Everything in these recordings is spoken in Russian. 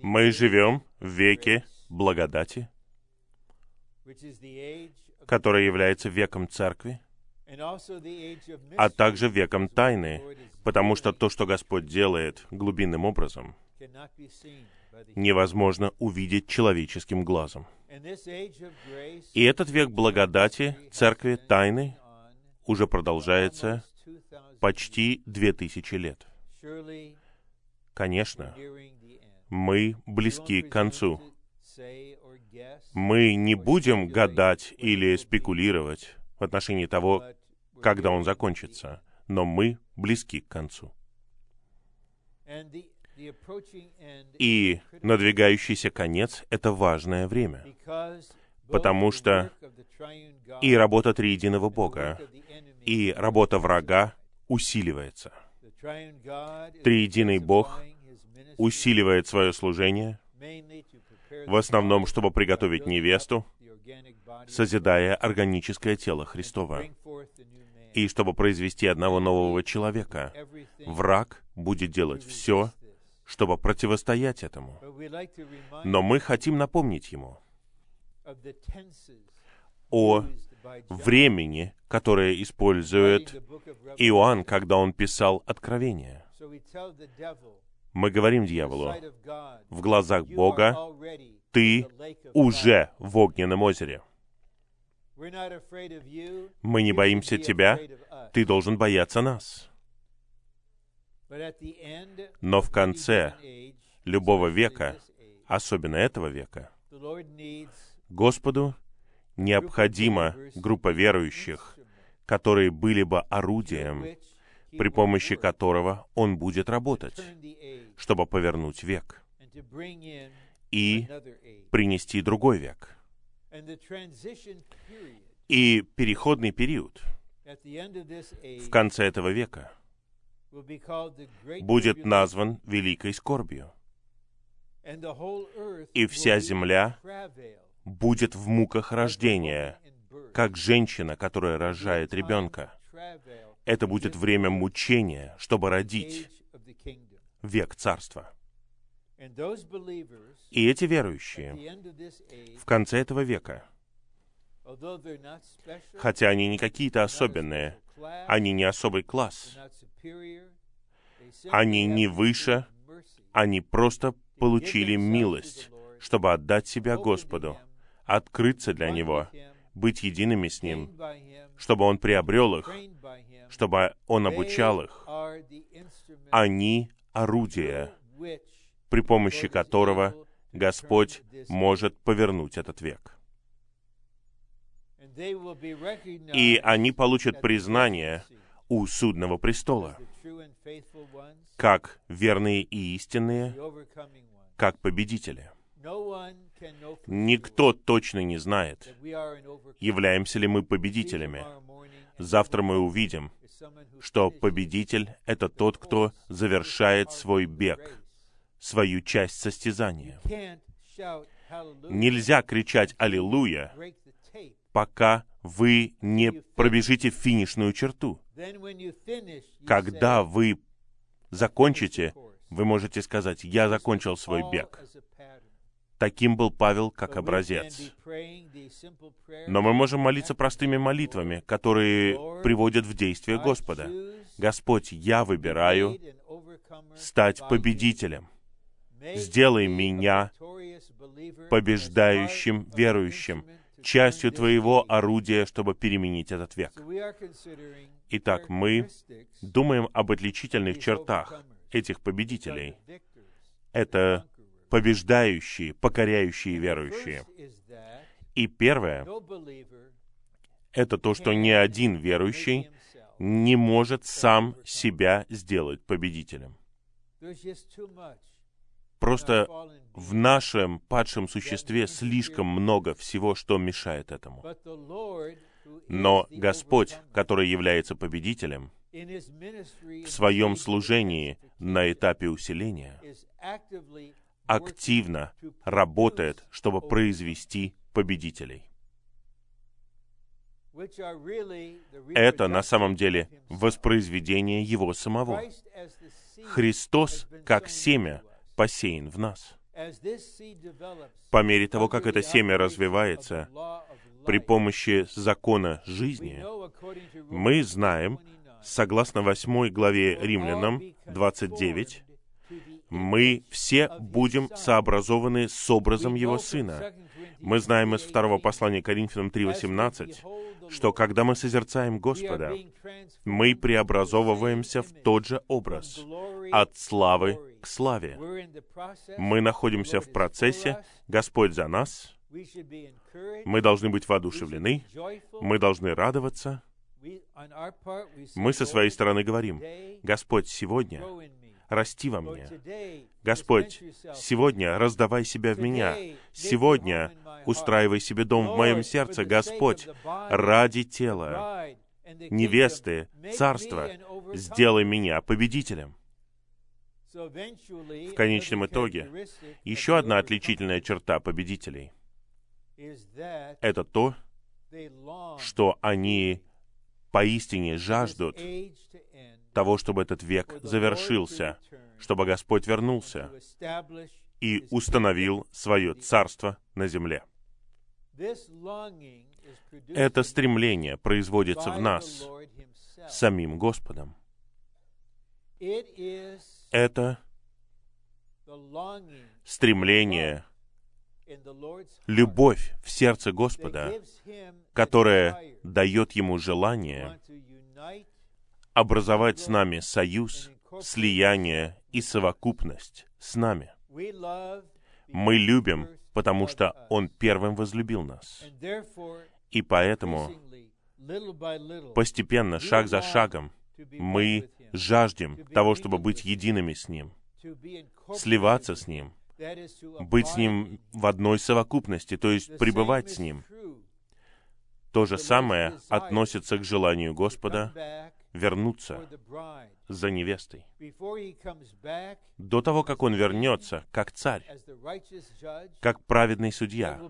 Мы живем в веке благодати, который является веком церкви, а также веком тайны, потому что то, что Господь делает глубинным образом, невозможно увидеть человеческим глазом. И этот век благодати, церкви, тайны уже продолжается почти две тысячи лет. Конечно, мы близки к концу. Мы не будем гадать или спекулировать в отношении того, когда он закончится, но мы близки к концу. И надвигающийся конец — это важное время, потому что и работа триединого Бога, и работа врага усиливается. Триединый Бог усиливает свое служение, в основном, чтобы приготовить невесту, созидая органическое тело Христова, и чтобы произвести одного нового человека. Враг будет делать все, чтобы противостоять этому. Но мы хотим напомнить ему о времени, которое использует Иоанн, когда он писал Откровение. Мы говорим дьяволу, в глазах Бога ты уже в огненном озере. Мы не боимся тебя, ты должен бояться нас. Но в конце любого века, особенно этого века, Господу необходима группа верующих, которые были бы орудием, при помощи которого Он будет работать, чтобы повернуть век и принести другой век. И переходный период в конце этого века будет назван великой скорбью. И вся земля будет в муках рождения, как женщина, которая рожает ребенка. Это будет время мучения, чтобы родить век царства. И эти верующие в конце этого века, хотя они не какие-то особенные, они не особый класс, они не выше, они просто получили милость, чтобы отдать себя Господу, открыться для Него, быть едиными с Ним, чтобы Он приобрел их, чтобы Он обучал их. Они — орудия, при помощи которого Господь может повернуть этот век. И они получат признание у судного престола, как верные и истинные, как победители. Никто точно не знает, являемся ли мы победителями. Завтра мы увидим, что победитель — это тот, кто завершает свой бег, свою часть состязания. Нельзя кричать «Аллилуйя», пока вы не пробежите финишную черту. Когда вы закончите, вы можете сказать, «Я закончил свой бег». Таким был Павел как образец. Но мы можем молиться простыми молитвами, которые приводят в действие Господа. Господь, я выбираю стать победителем. Сделай меня побеждающим верующим, частью Твоего орудия, чтобы переменить этот век. Итак, мы думаем об отличительных чертах этих победителей. Это побеждающие, покоряющие верующие. И первое — это то, что ни один верующий не может сам себя сделать победителем. Просто в нашем падшем существе слишком много всего, что мешает этому. Но Господь, который является победителем, в своем служении на этапе усиления активно работает, чтобы произвести победителей. Это на самом деле воспроизведение Его самого. Христос, как семя, посеян в нас. По мере того, как это семя развивается при помощи закона жизни, мы знаем, согласно 8 главе Римлянам 29, мы все будем сообразованы с образом Его Сына. Мы знаем из второго послания Коринфянам 3.18, что когда мы созерцаем Господа, мы преобразовываемся в тот же образ, от славы к славе. Мы находимся в процессе, Господь за нас, мы должны быть воодушевлены, мы должны радоваться. Мы со своей стороны говорим, Господь, сегодня расти во мне. Господь, сегодня раздавай себя в меня. Сегодня устраивай себе дом в моем сердце, Господь, ради тела, невесты, царства. Сделай меня победителем. В конечном итоге, еще одна отличительная черта победителей — это то, что они поистине жаждут того, чтобы этот век завершился, чтобы Господь вернулся и установил свое царство на земле. Это стремление производится в нас самим Господом. Это стремление, любовь в сердце Господа, которая дает Ему желание образовать с нами союз, слияние и совокупность с нами. Мы любим, потому что Он первым возлюбил нас. И поэтому постепенно, шаг за шагом, мы жаждем того, чтобы быть едиными с Ним, сливаться с Ним, быть с Ним в одной совокупности, то есть пребывать с Ним. То же самое относится к желанию Господа вернуться за невестой. До того, как он вернется, как царь, как праведный судья,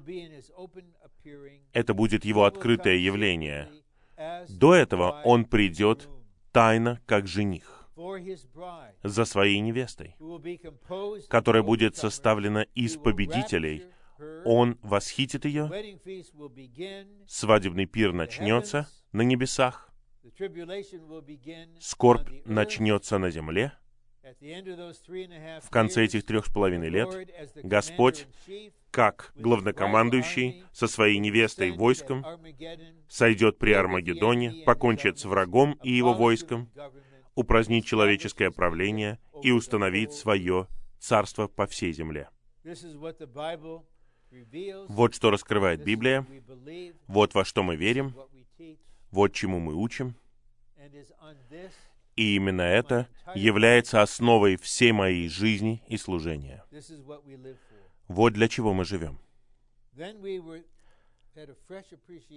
это будет его открытое явление. До этого он придет тайно, как жених, за своей невестой, которая будет составлена из победителей. Он восхитит ее, свадебный пир начнется на небесах, Скорбь начнется на земле. В конце этих трех с половиной лет Господь, как главнокомандующий со своей невестой войском, сойдет при Армагеддоне, покончит с врагом и его войском, упразднит человеческое правление и установит свое царство по всей земле. Вот что раскрывает Библия, вот во что мы верим, вот чему мы учим. И именно это является основой всей моей жизни и служения. Вот для чего мы живем.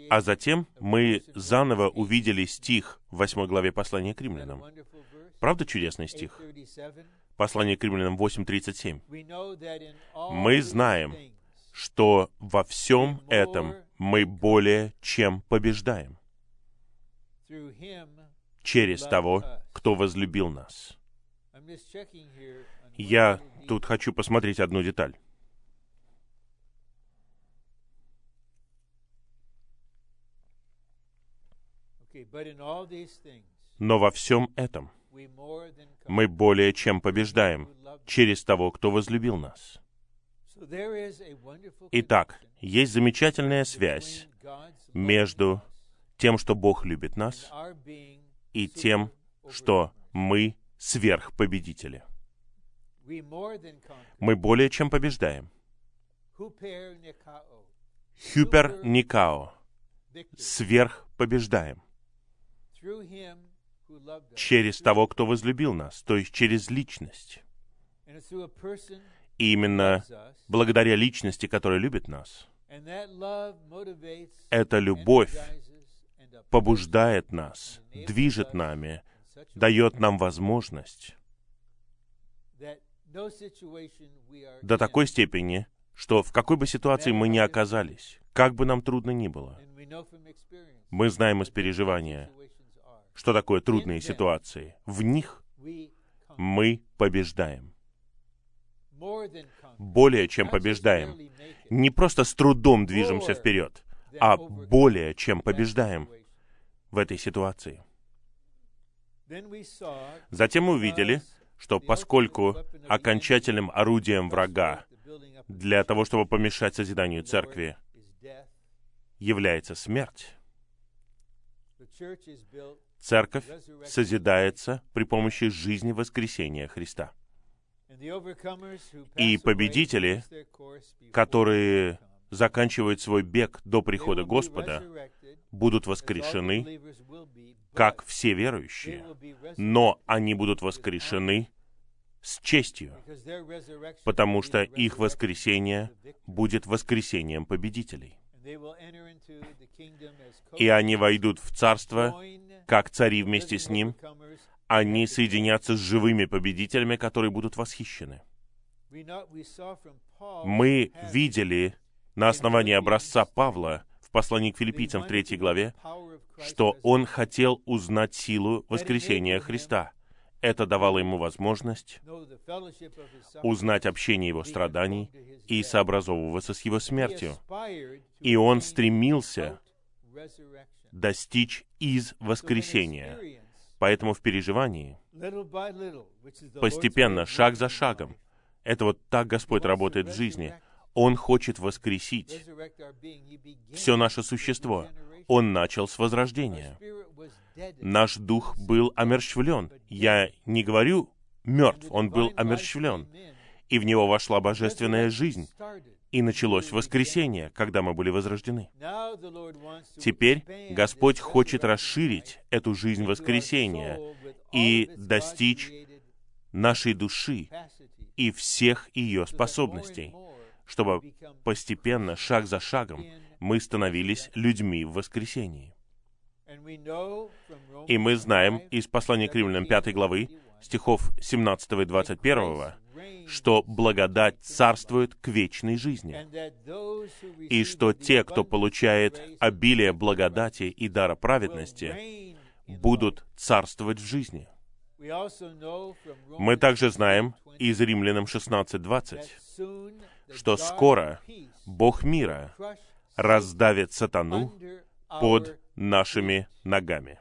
А затем мы заново увидели стих в 8 главе послания к римлянам. Правда чудесный стих? Послание к римлянам 8.37. Мы знаем, что во всем этом мы более чем побеждаем через того, кто возлюбил нас. Я тут хочу посмотреть одну деталь. Но во всем этом мы более чем побеждаем через того, кто возлюбил нас. Итак, есть замечательная связь между тем, что Бог любит нас, и тем, что мы сверхпобедители. Мы более чем побеждаем. Хюпер Никао. Сверхпобеждаем. Через того, кто возлюбил нас, то есть через личность. И именно благодаря личности, которая любит нас, эта любовь побуждает нас, движет нами, дает нам возможность до такой степени, что в какой бы ситуации мы ни оказались, как бы нам трудно ни было, мы знаем из переживания, что такое трудные ситуации. В них мы побеждаем. более чем побеждаем. Не просто с трудом движемся вперед, а более чем побеждаем в этой ситуации. Затем мы увидели, что поскольку окончательным орудием врага для того, чтобы помешать созиданию церкви, является смерть, церковь созидается при помощи жизни воскресения Христа. И победители, которые заканчивают свой бег до прихода Господа, будут воскрешены, как все верующие, но они будут воскрешены с честью, потому что их воскресение будет воскресением победителей. И они войдут в царство, как цари вместе с ним, они соединятся с живыми победителями, которые будут восхищены. Мы видели на основании образца Павла в послании к филиппийцам в третьей главе, что он хотел узнать силу воскресения Христа. Это давало ему возможность узнать общение его страданий и сообразовываться с его смертью. И он стремился достичь из воскресения. Поэтому в переживании, постепенно, шаг за шагом, это вот так Господь работает в жизни. Он хочет воскресить все наше существо. Он начал с возрождения. Наш дух был омерщвлен. Я не говорю мертв, он был омерщвлен. И в него вошла божественная жизнь и началось воскресение, когда мы были возрождены. Теперь Господь хочет расширить эту жизнь воскресения и достичь нашей души и всех ее способностей, чтобы постепенно, шаг за шагом, мы становились людьми в воскресении. И мы знаем из послания к римлянам 5 главы, стихов 17 и 21, что благодать царствует к вечной жизни, и что те, кто получает обилие благодати и дара праведности, будут царствовать в жизни. Мы также знаем из Римлянам 16.20, что скоро Бог мира раздавит сатану под нашими ногами.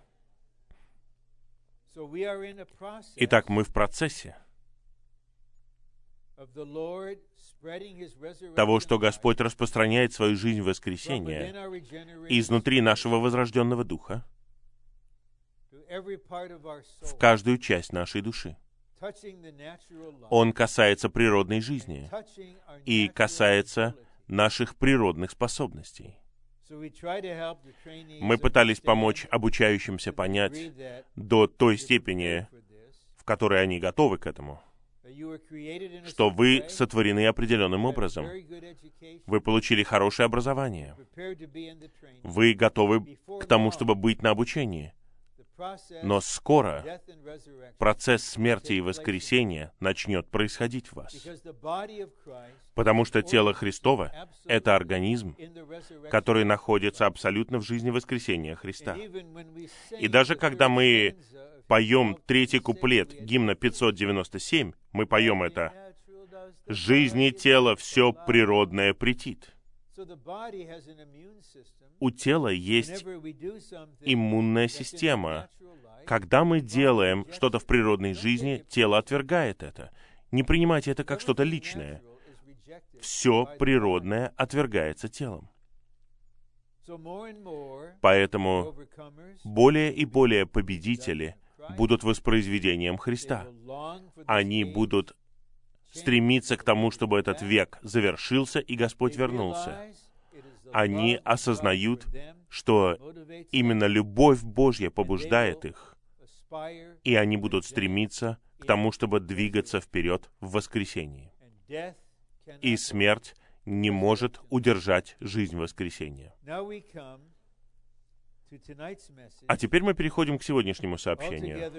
Итак, мы в процессе того, что Господь распространяет свою жизнь в воскресенье изнутри нашего возрожденного духа в каждую часть нашей души. Он касается природной жизни и касается наших природных способностей. Мы пытались помочь обучающимся понять до той степени, в которой они готовы к этому, что вы сотворены определенным образом. Вы получили хорошее образование. Вы готовы к тому, чтобы быть на обучении. Но скоро процесс смерти и воскресения начнет происходить в вас. Потому что тело Христово — это организм, который находится абсолютно в жизни воскресения Христа. И даже когда мы поем третий куплет гимна 597, мы поем это «Жизни тела все природное претит». У тела есть иммунная система. Когда мы делаем что-то в природной жизни, тело отвергает это. Не принимайте это как что-то личное. Все природное отвергается телом. Поэтому более и более победители будут воспроизведением Христа. Они будут стремиться к тому, чтобы этот век завершился и Господь вернулся. Они осознают, что именно любовь Божья побуждает их, и они будут стремиться к тому, чтобы двигаться вперед в воскресении. И смерть не может удержать жизнь воскресения. А теперь мы переходим к сегодняшнему сообщению.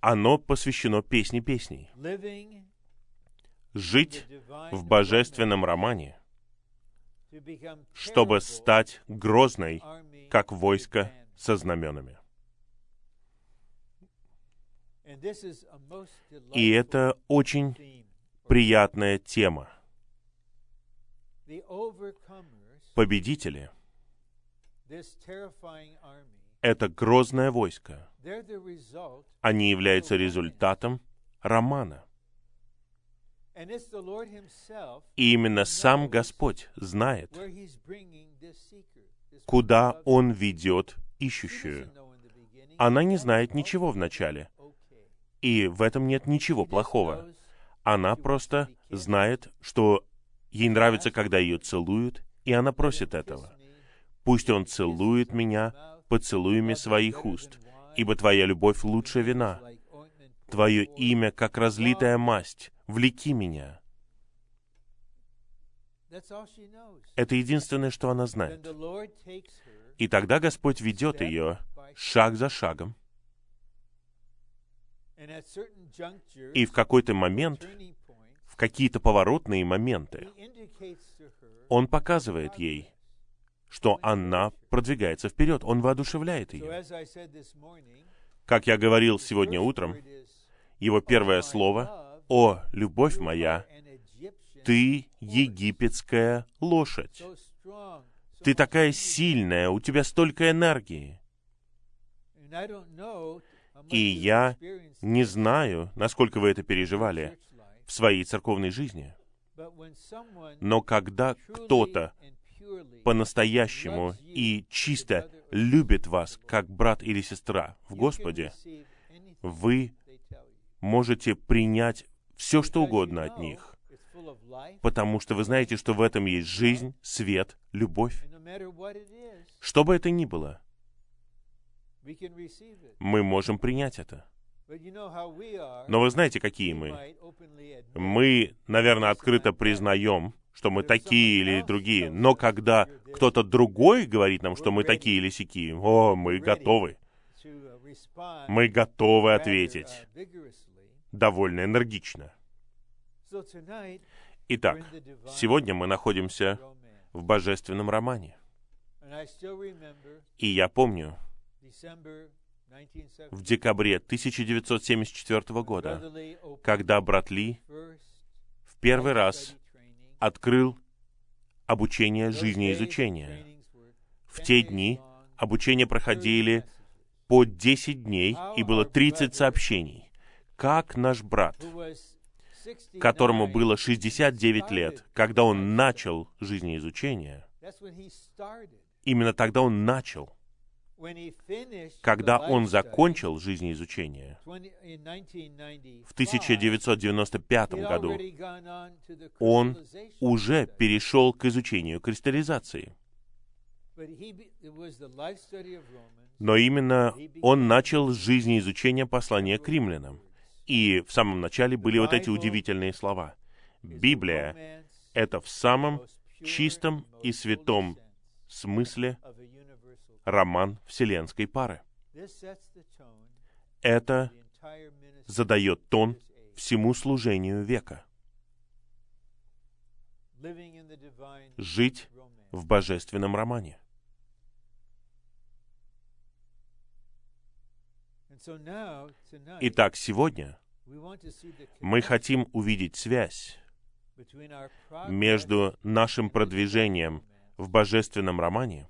Оно посвящено песне песней. Жить в божественном романе, чтобы стать грозной, как войско со знаменами. И это очень приятная тема. Победители — это грозное войско. Они являются результатом романа. И именно сам Господь знает, куда Он ведет ищущую. Она не знает ничего вначале. И в этом нет ничего плохого. Она просто знает, что ей нравится, когда ее целуют, и она просит этого. Пусть он целует меня поцелуями своих уст, ибо твоя любовь лучше вина. Твое имя, как разлитая масть, влеки меня. Это единственное, что она знает. И тогда Господь ведет ее шаг за шагом. И в какой-то момент, в какие-то поворотные моменты, Он показывает ей, что она продвигается вперед. Он воодушевляет ее. Как я говорил сегодня утром, его первое слово «О, любовь моя, ты египетская лошадь. Ты такая сильная, у тебя столько энергии. И я не знаю, насколько вы это переживали в своей церковной жизни. Но когда кто-то по-настоящему и чисто любит вас, как брат или сестра в Господе, вы можете принять все, что угодно от них, потому что вы знаете, что в этом есть жизнь, свет, любовь. Что бы это ни было, мы можем принять это. Но вы знаете, какие мы. Мы, наверное, открыто признаем, что мы такие или другие, но когда кто-то другой говорит нам, что мы такие или сякие, о, мы готовы. Мы готовы ответить довольно энергично. Итак, сегодня мы находимся в божественном романе. И я помню, в декабре 1974 года, когда брат Ли в первый раз открыл обучение жизнеизучения. В те дни обучение проходили по 10 дней, и было 30 сообщений. Как наш брат, которому было 69 лет, когда он начал жизнеизучение, именно тогда он начал — когда он закончил жизнеизучение в 1995 году, он уже перешел к изучению кристаллизации. Но именно он начал с жизни изучения послания к римлянам. И в самом начале были вот эти удивительные слова. Библия — это в самом чистом и святом смысле роман вселенской пары. Это задает тон всему служению века. Жить в божественном романе. Итак, сегодня мы хотим увидеть связь между нашим продвижением в божественном романе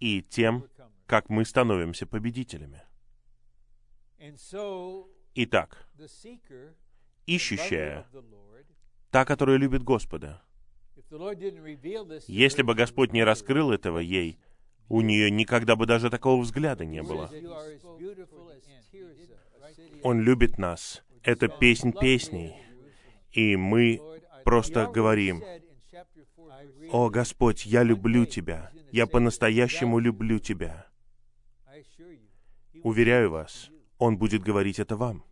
и тем, как мы становимся победителями. Итак, ищущая, та, которая любит Господа, если бы Господь не раскрыл этого ей, у нее никогда бы даже такого взгляда не было. Он любит нас. Это песнь песней. И мы просто говорим, «О, Господь, я люблю Тебя. Я по-настоящему люблю Тебя». Уверяю вас, Он будет говорить это вам.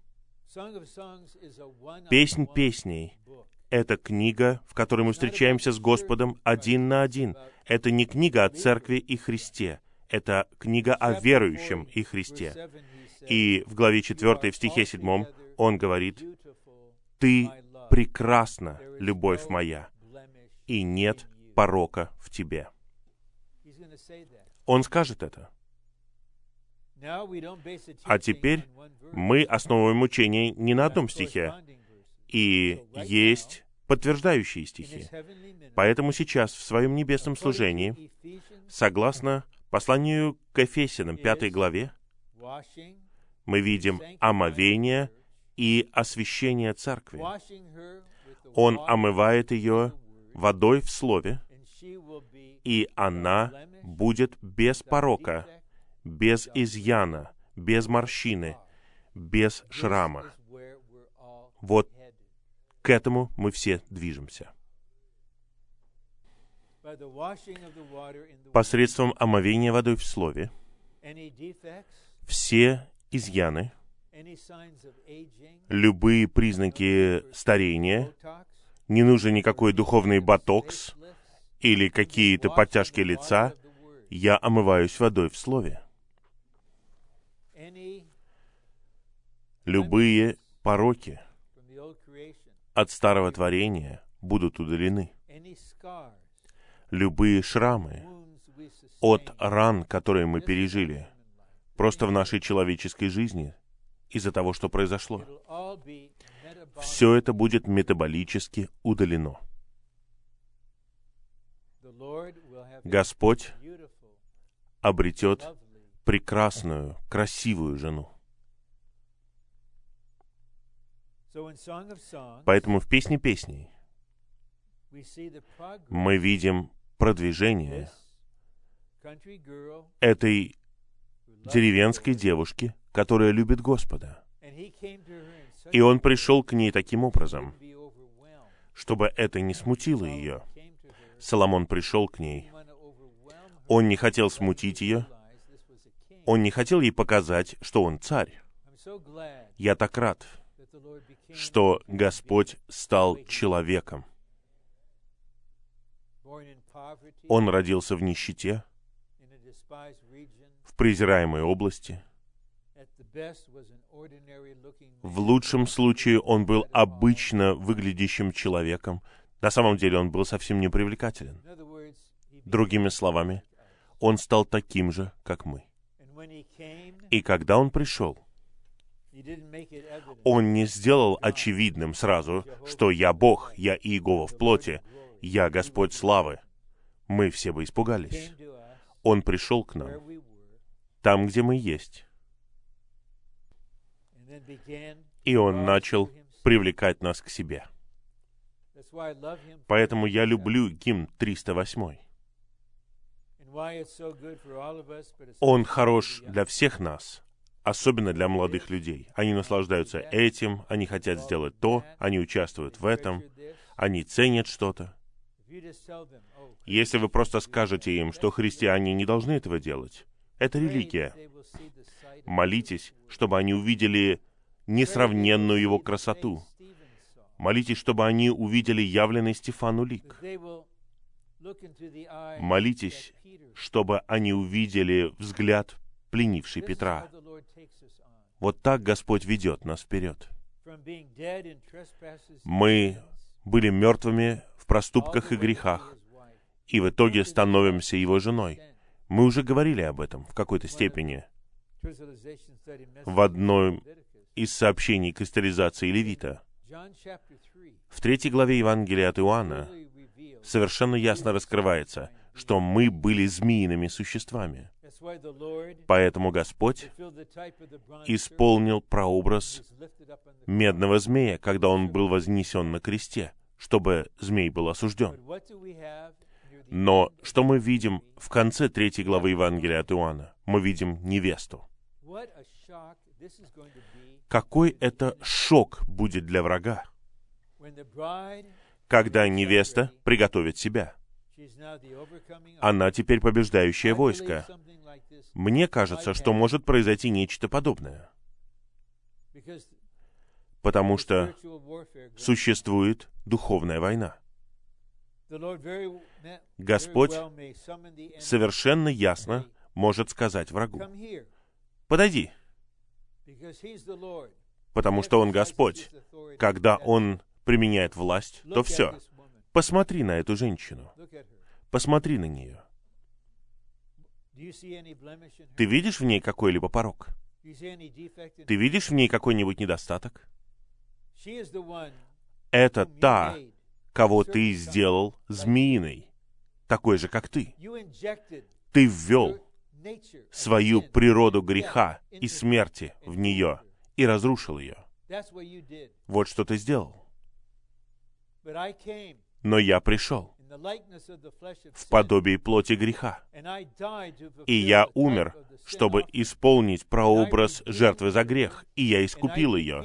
Песнь песней — это книга, в которой мы встречаемся с Господом один на один. Это не книга о Церкви и Христе. Это книга о верующем и Христе. И в главе 4, в стихе 7, он говорит, «Ты прекрасна, любовь моя, и нет порока в тебе. Он скажет это. А теперь мы основываем учение не на одном стихе. И есть подтверждающие стихи. Поэтому сейчас в своем небесном служении, согласно посланию к Ефесянам, пятой главе, мы видим омовение и освящение церкви. Он омывает ее водой в Слове, и она будет без порока, без изъяна, без морщины, без шрама. Вот к этому мы все движемся. Посредством омовения водой в Слове все изъяны, любые признаки старения, не нужен никакой духовный ботокс или какие-то подтяжки лица, я омываюсь водой в Слове. Любые пороки от старого творения будут удалены. Любые шрамы от ран, которые мы пережили, просто в нашей человеческой жизни, из-за того, что произошло. Все это будет метаболически удалено. Господь обретет прекрасную, красивую жену. Поэтому в «Песне песней» мы видим продвижение этой деревенской девушки, которая любит Господа. И он пришел к ней таким образом, чтобы это не смутило ее. Соломон пришел к ней. Он не хотел смутить ее. Он не хотел ей показать, что он царь. Я так рад, что Господь стал человеком. Он родился в нищете, в презираемой области. В лучшем случае он был обычно выглядящим человеком. На самом деле он был совсем не привлекателен. Другими словами, он стал таким же, как мы. И когда он пришел, он не сделал очевидным сразу, что я Бог, я Иегова в плоти, я Господь славы. Мы все бы испугались. Он пришел к нам, там, где мы есть. И Он начал привлекать нас к себе. Поэтому я люблю гимн 308. Он хорош для всех нас, особенно для молодых людей. Они наслаждаются этим, они хотят сделать то, они участвуют в этом, они ценят что-то. Если вы просто скажете им, что христиане не должны этого делать, это религия. Молитесь, чтобы они увидели несравненную его красоту. Молитесь, чтобы они увидели явленный Стефану лик. Молитесь, чтобы они увидели взгляд, пленивший Петра. Вот так Господь ведет нас вперед. Мы были мертвыми в проступках и грехах, и в итоге становимся Его женой. Мы уже говорили об этом в какой-то степени в одной из сообщений кристаллизации Левита. В третьей главе Евангелия от Иоанна совершенно ясно раскрывается, что мы были змеиными существами. Поэтому Господь исполнил прообраз медного змея, когда он был вознесен на кресте, чтобы змей был осужден. Но что мы видим в конце третьей главы Евангелия от Иоанна? Мы видим невесту. Какой это шок будет для врага, когда невеста приготовит себя. Она теперь побеждающее войско. Мне кажется, что может произойти нечто подобное. Потому что существует духовная война. Господь совершенно ясно может сказать врагу, «Подойди, потому что Он Господь. Когда Он применяет власть, то все. Посмотри на эту женщину. Посмотри на нее. Ты видишь в ней какой-либо порог? Ты видишь в ней какой-нибудь недостаток? это та, кого ты сделал змеиной, такой же, как ты. Ты ввел свою природу греха и смерти в нее и разрушил ее. Вот что ты сделал. Но я пришел в подобии плоти греха. И я умер, чтобы исполнить прообраз жертвы за грех, и я искупил ее.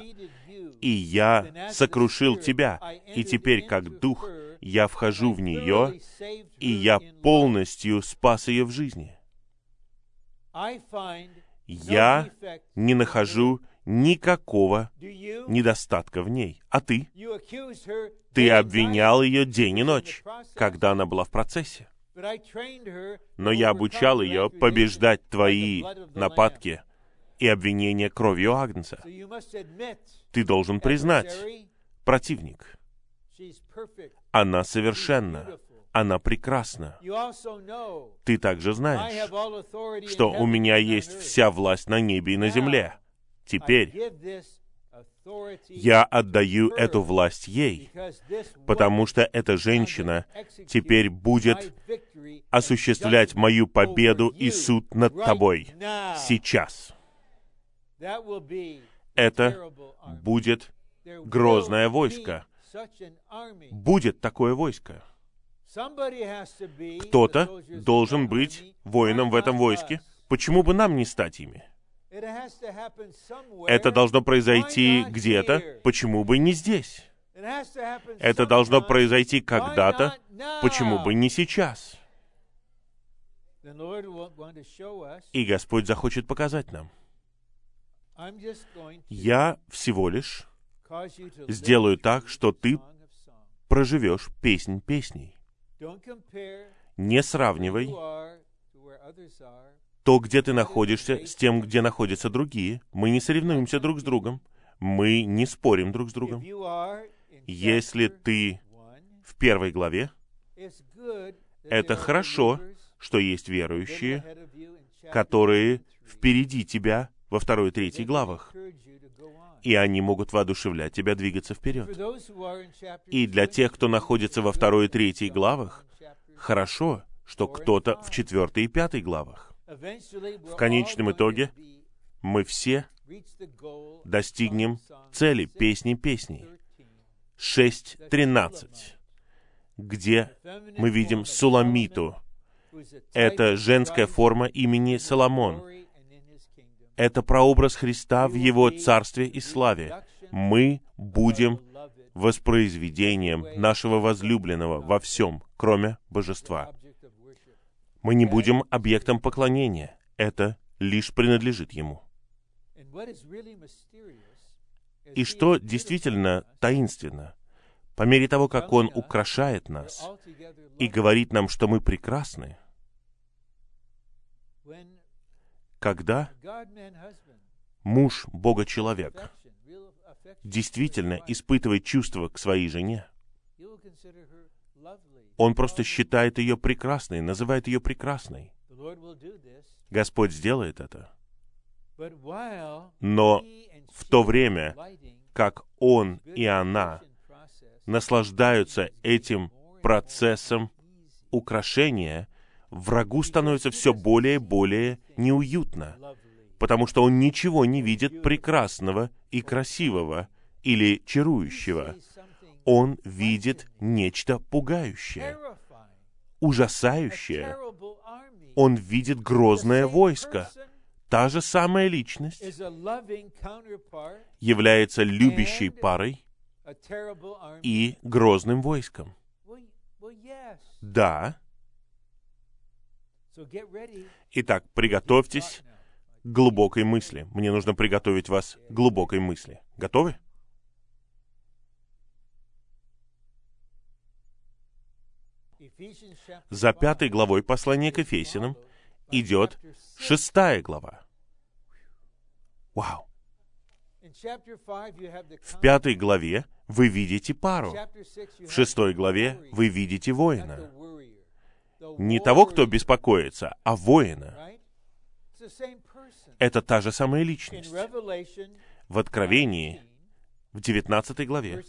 И я сокрушил тебя, и теперь, как дух, я вхожу в нее, и я полностью спас ее в жизни. Я не нахожу никакого недостатка в ней. А ты? Ты обвинял ее день и ночь, когда она была в процессе. Но я обучал ее побеждать твои нападки и обвинения кровью Агнца. Ты должен признать, противник, она совершенна, она прекрасна. Ты также знаешь, что у меня есть вся власть на небе и на земле. Теперь я отдаю эту власть ей, потому что эта женщина теперь будет осуществлять мою победу и суд над тобой сейчас. Это будет грозное войско. Будет такое войско. Кто-то должен быть воином в этом войске. Почему бы нам не стать ими? Это должно произойти где-то. Почему бы не здесь? Это должно произойти когда-то. Почему бы не сейчас? И Господь захочет показать нам. Я всего лишь сделаю так, что ты проживешь песнь песней. Не сравнивай то, где ты находишься, с тем, где находятся другие. Мы не соревнуемся друг с другом. Мы не спорим друг с другом. Если ты в первой главе, это хорошо, что есть верующие, которые впереди тебя во второй и третьей главах. И они могут воодушевлять тебя двигаться вперед. И для тех, кто находится во второй и третьей главах, хорошо, что кто-то в четвертой и пятой главах. В конечном итоге мы все достигнем цели песни песней. 6.13, где мы видим Суламиту. Это женская форма имени Соломон. Это прообраз Христа в Его царстве и славе. Мы будем воспроизведением нашего возлюбленного во всем, кроме божества. Мы не будем объектом поклонения. Это лишь принадлежит Ему. И что действительно таинственно, по мере того, как Он украшает нас и говорит нам, что мы прекрасны, когда муж Бога-человек действительно испытывает чувства к своей жене, он просто считает ее прекрасной, называет ее прекрасной. Господь сделает это. Но в то время, как он и она наслаждаются этим процессом украшения, врагу становится все более и более неуютно, потому что он ничего не видит прекрасного и красивого или чарующего он видит нечто пугающее, ужасающее. Он видит грозное войско. Та же самая личность является любящей парой и грозным войском. Да. Итак, приготовьтесь к глубокой мысли. Мне нужно приготовить вас к глубокой мысли. Готовы? За пятой главой послания к Ефесиным идет шестая глава. Вау! В пятой главе вы видите пару. В шестой главе вы видите воина. Не того, кто беспокоится, а воина. Это та же самая личность. В Откровении в 19 главе,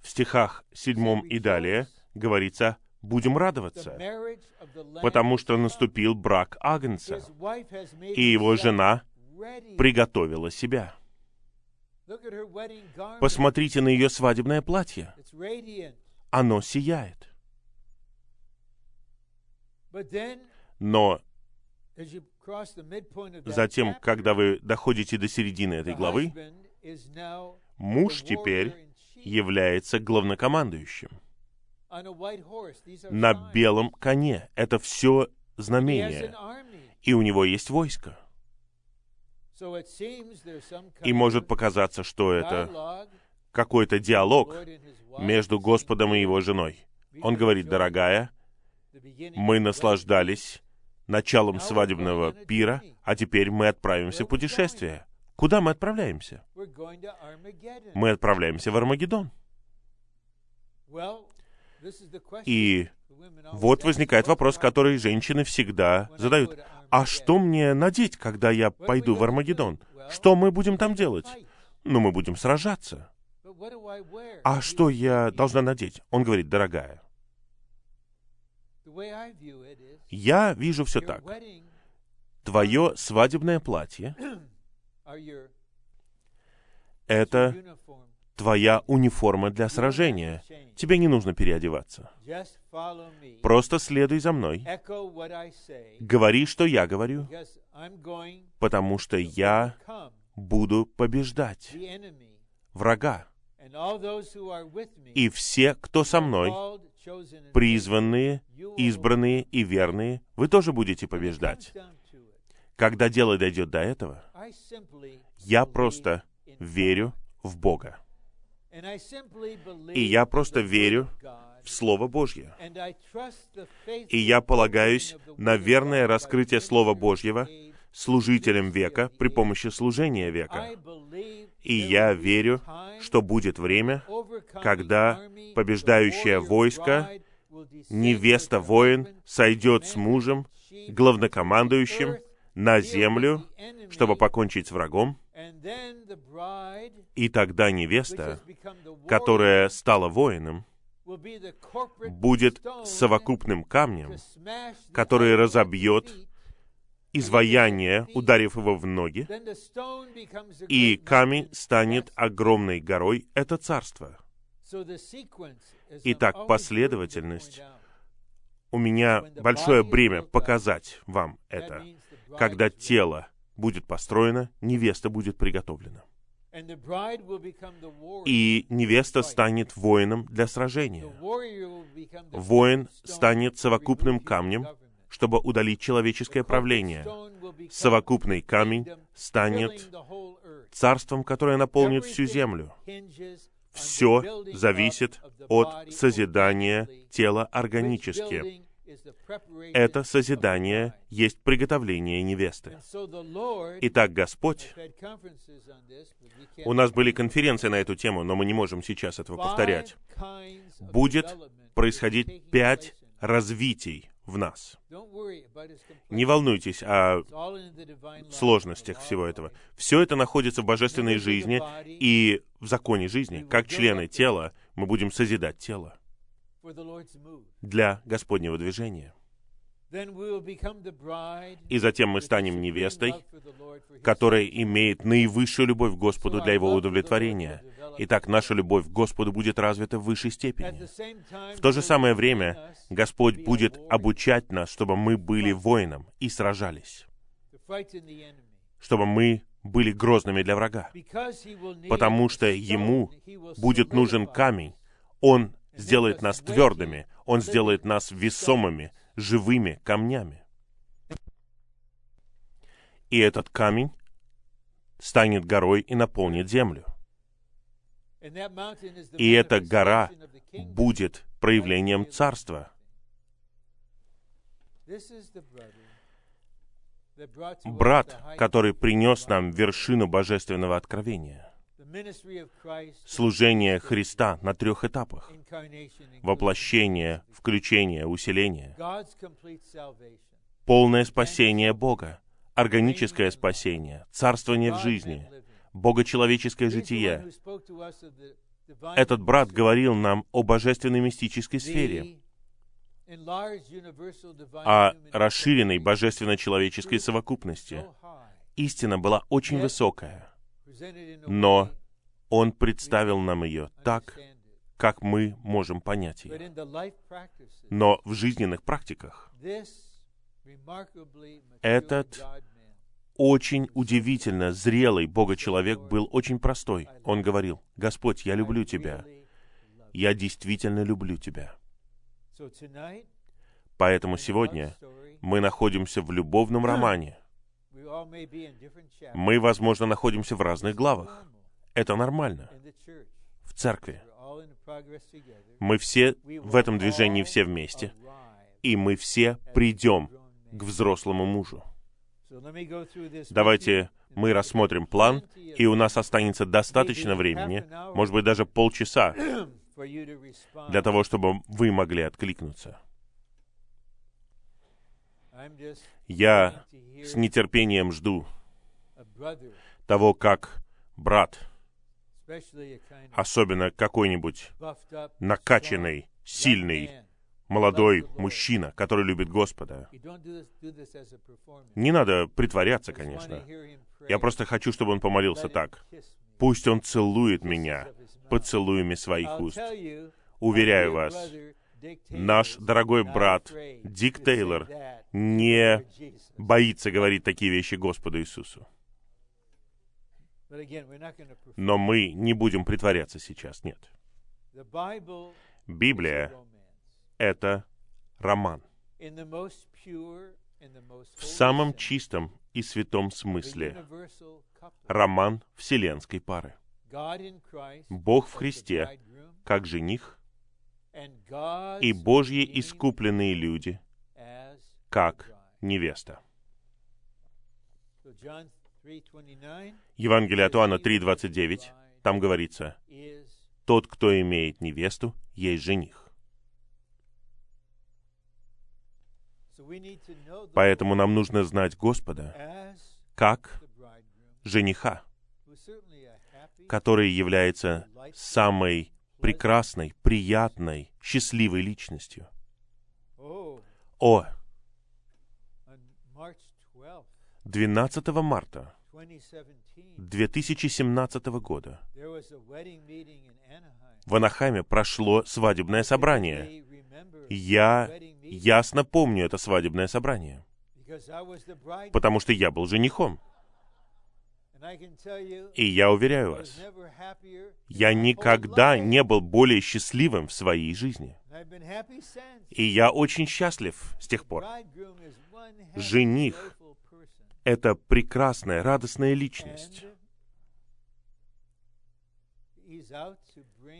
в стихах 7 и далее, говорится, будем радоваться, потому что наступил брак Агнца, и его жена приготовила себя. Посмотрите на ее свадебное платье. Оно сияет. Но затем, когда вы доходите до середины этой главы, муж теперь является главнокомандующим на белом коне. Это все знамение. И у него есть войско. И может показаться, что это какой-то диалог между Господом и его женой. Он говорит, дорогая, мы наслаждались началом свадебного пира, а теперь мы отправимся в путешествие. Куда мы отправляемся? Мы отправляемся в Армагеддон. И вот возникает вопрос, который женщины всегда задают. А что мне надеть, когда я пойду в Армагеддон? Что мы будем там делать? Ну, мы будем сражаться. А что я должна надеть? Он говорит, дорогая, я вижу все так. Твое свадебное платье — это твоя униформа для сражения. Тебе не нужно переодеваться. Просто следуй за мной. Говори, что я говорю, потому что я буду побеждать врага. И все, кто со мной, призванные, избранные и верные, вы тоже будете побеждать. Когда дело дойдет до этого, я просто верю в Бога. И я просто верю в Слово Божье. И я полагаюсь на верное раскрытие Слова Божьего служителем века при помощи служения века. И я верю, что будет время, когда побеждающее войско, невеста-воин, сойдет с мужем, главнокомандующим, на землю, чтобы покончить с врагом, и тогда невеста, которая стала воином, будет совокупным камнем, который разобьет изваяние, ударив его в ноги, и камень станет огромной горой. Это царство. Итак, последовательность. У меня большое бремя показать вам это. Когда тело будет построено, невеста будет приготовлена. И невеста станет воином для сражения. Воин станет совокупным камнем, чтобы удалить человеческое правление. Совокупный камень станет царством, которое наполнит всю землю. Все зависит от созидания тела органически. Это созидание есть приготовление невесты. Итак, Господь, у нас были конференции на эту тему, но мы не можем сейчас этого повторять. Будет происходить пять развитий в нас. Не волнуйтесь о сложностях всего этого. Все это находится в божественной жизни и в законе жизни. Как члены тела мы будем созидать тело для Господнего движения. И затем мы станем невестой, которая имеет наивысшую любовь к Господу для Его удовлетворения. Итак, наша любовь к Господу будет развита в высшей степени. В то же самое время Господь будет обучать нас, чтобы мы были воином и сражались, чтобы мы были грозными для врага, потому что Ему будет нужен камень. Он сделает нас твердыми, Он сделает нас весомыми, живыми камнями. И этот камень станет горой и наполнит землю. И эта гора будет проявлением царства. Брат, который принес нам вершину божественного откровения. Служение Христа на трех этапах. Воплощение, включение, усиление. Полное спасение Бога, органическое спасение, царствование в жизни, богочеловеческое житие. Этот брат говорил нам о божественной мистической сфере, о расширенной божественно-человеческой совокупности. Истина была очень высокая, но Он представил нам ее так, как мы можем понять ее. Но в жизненных практиках этот очень удивительно зрелый Бога-человек был очень простой. Он говорил, «Господь, я люблю Тебя. Я действительно люблю Тебя». Поэтому сегодня мы находимся в любовном романе. Мы, возможно, находимся в разных главах. Это нормально. В церкви. Мы все в этом движении все вместе. И мы все придем к взрослому мужу. Давайте мы рассмотрим план, и у нас останется достаточно времени, может быть, даже полчаса, для того, чтобы вы могли откликнуться. Я с нетерпением жду того, как брат, особенно какой-нибудь накачанный, сильный, молодой мужчина, который любит Господа. Не надо притворяться, конечно. Я просто хочу, чтобы он помолился так. Пусть он целует меня поцелуями своих уст. Уверяю вас, наш дорогой брат Дик Тейлор не боится говорить такие вещи Господу Иисусу. Но мы не будем притворяться сейчас, нет. Библия — это роман. В самом чистом и святом смысле роман вселенской пары. Бог в Христе, как жених, и Божьи искупленные люди, как невеста. Евангелие от Иоанна 3.29, там говорится, «Тот, кто имеет невесту, есть жених». Поэтому нам нужно знать Господа как жениха, который является самой прекрасной, приятной, счастливой личностью. О, 12 марта 2017 года в Анахайме прошло свадебное собрание. Я ясно помню это свадебное собрание, потому что я был женихом. И я уверяю вас, я никогда не был более счастливым в своей жизни. И я очень счастлив с тех пор. Жених — это прекрасная, радостная личность.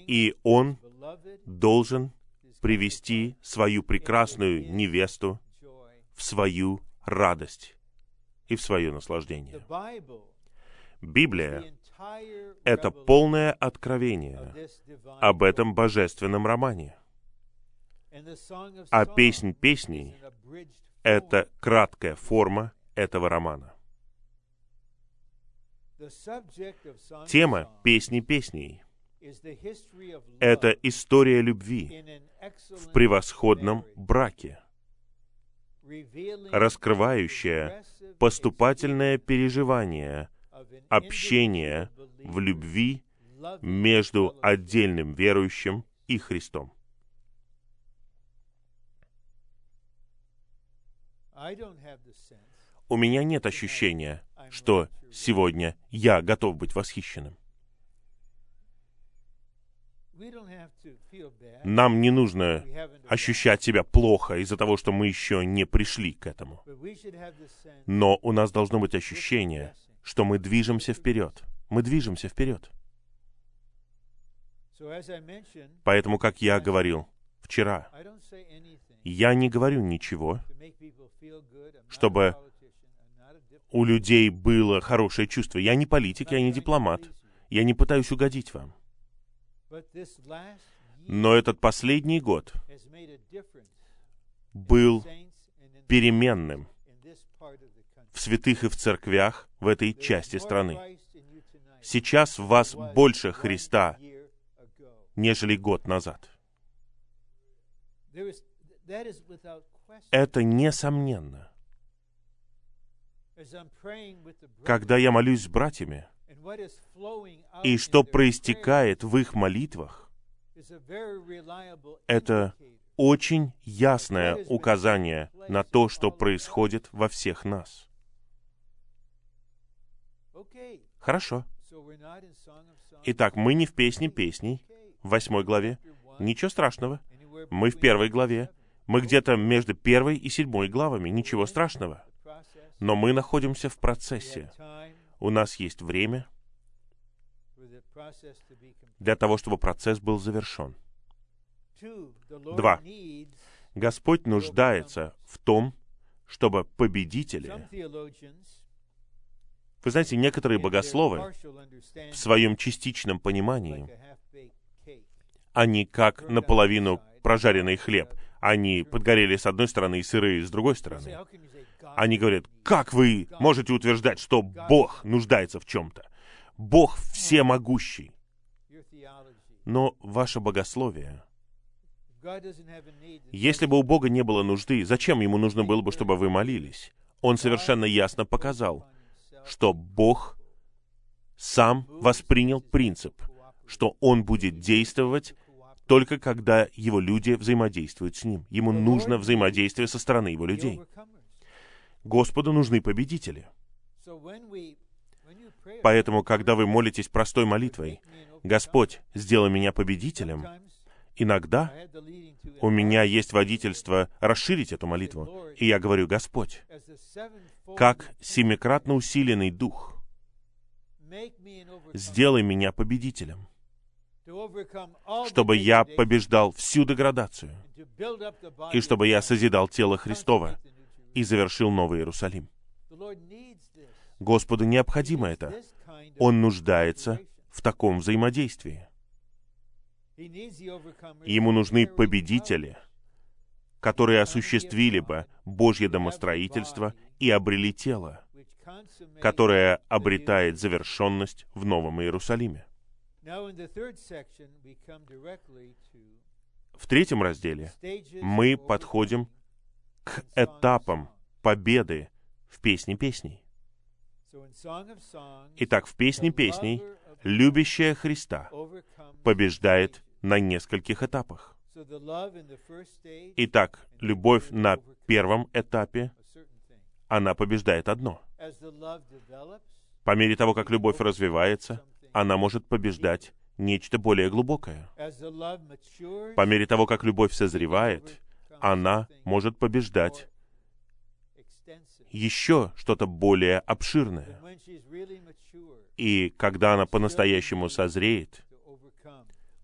И он должен привести свою прекрасную невесту в свою радость и в свое наслаждение. Библия — это полное откровение об этом божественном романе. А песнь песней — это краткая форма этого романа. Тема песни песней — это история любви в превосходном браке, раскрывающая поступательное переживание общения в любви между отдельным верующим и Христом. У меня нет ощущения, что сегодня я готов быть восхищенным. Нам не нужно ощущать себя плохо из-за того, что мы еще не пришли к этому. Но у нас должно быть ощущение, что мы движемся вперед. Мы движемся вперед. Поэтому, как я говорил вчера, я не говорю ничего, чтобы у людей было хорошее чувство. Я не политик, я не дипломат. Я не пытаюсь угодить вам. Но этот последний год был переменным в святых и в церквях в этой части страны. Сейчас в вас больше Христа, нежели год назад. Это несомненно. Когда я молюсь с братьями, и что проистекает в их молитвах, это очень ясное указание на то, что происходит во всех нас. Хорошо. Итак, мы не в песне песней, в восьмой главе. Ничего страшного. Мы в первой главе. Мы где-то между первой и седьмой главами. Ничего страшного. Но мы находимся в процессе. У нас есть время для того, чтобы процесс был завершен. Два. Господь нуждается в том, чтобы победители... Вы знаете, некоторые богословы в своем частичном понимании, они как наполовину прожаренный хлеб. Они подгорели с одной стороны и сырые с другой стороны. Они говорят, как вы можете утверждать, что Бог нуждается в чем-то? Бог всемогущий. Но ваше богословие, если бы у Бога не было нужды, зачем Ему нужно было бы, чтобы вы молились? Он совершенно ясно показал, что Бог сам воспринял принцип, что Он будет действовать только когда Его люди взаимодействуют с Ним. Ему нужно взаимодействие со стороны Его людей. Господу нужны победители. Поэтому, когда вы молитесь простой молитвой, «Господь, сделай меня победителем», иногда у меня есть водительство расширить эту молитву, и я говорю, «Господь, как семикратно усиленный дух, сделай меня победителем, чтобы я побеждал всю деградацию, и чтобы я созидал тело Христова и завершил Новый Иерусалим. Господу необходимо это. Он нуждается в таком взаимодействии. Ему нужны победители, которые осуществили бы Божье домостроительство и обрели тело, которое обретает завершенность в Новом Иерусалиме. В третьем разделе мы подходим к этапам победы в «Песне песней». Итак, в «Песне песней» любящая Христа побеждает на нескольких этапах. Итак, любовь на первом этапе, она побеждает одно. По мере того, как любовь развивается, она может побеждать нечто более глубокое. По мере того, как любовь созревает, она может побеждать еще что-то более обширное. И когда она по-настоящему созреет,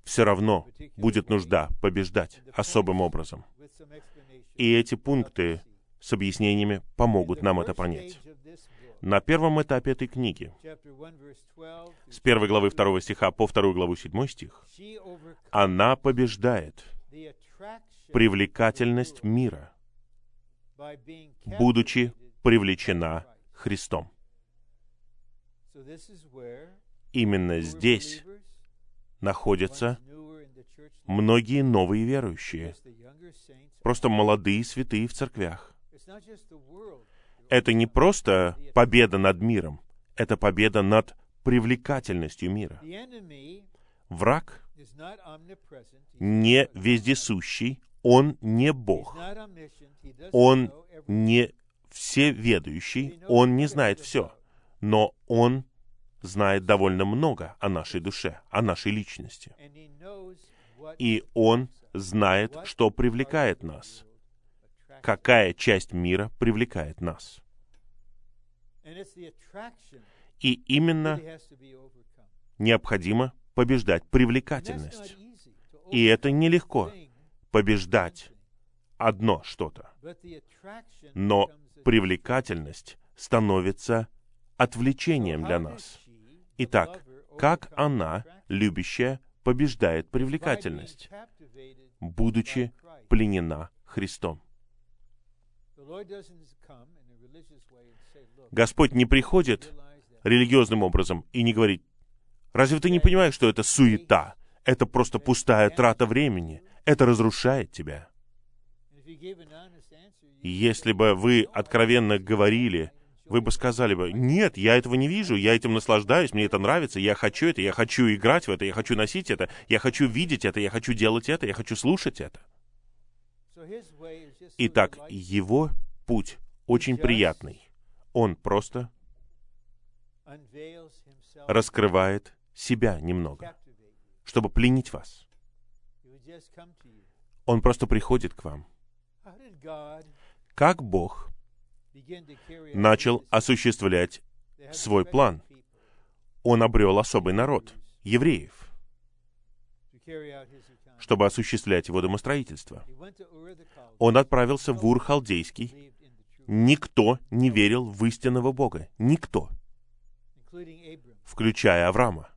все равно будет нужда побеждать особым образом. И эти пункты с объяснениями помогут нам это понять. На первом этапе этой книги, с первой главы второго стиха по вторую главу седьмой стих, она побеждает привлекательность мира, будучи привлечена Христом. Именно здесь находятся многие новые верующие, просто молодые святые в церквях. Это не просто победа над миром, это победа над привлекательностью мира. Враг не вездесущий, он не Бог. Он не всеведущий, он не знает все, но он знает довольно много о нашей душе, о нашей личности. И Он знает, что привлекает нас, какая часть мира привлекает нас. И именно необходимо побеждать привлекательность. И это нелегко побеждать одно что-то. Но привлекательность становится отвлечением для нас. Итак, как она, любящая, побеждает привлекательность, будучи пленена Христом. Господь не приходит религиозным образом и не говорит, Разве ты не понимаешь, что это суета? Это просто пустая трата времени. Это разрушает тебя. Если бы вы откровенно говорили, вы бы сказали бы, нет, я этого не вижу, я этим наслаждаюсь, мне это нравится, я хочу это, я хочу играть в это, я хочу носить это, я хочу видеть это, я хочу делать это, я хочу слушать это. Итак, его путь очень приятный. Он просто раскрывает себя немного, чтобы пленить вас. Он просто приходит к вам. Как Бог начал осуществлять свой план? Он обрел особый народ, евреев, чтобы осуществлять его домостроительство. Он отправился в Ур-Халдейский. Никто не верил в истинного Бога. Никто. Включая Авраама.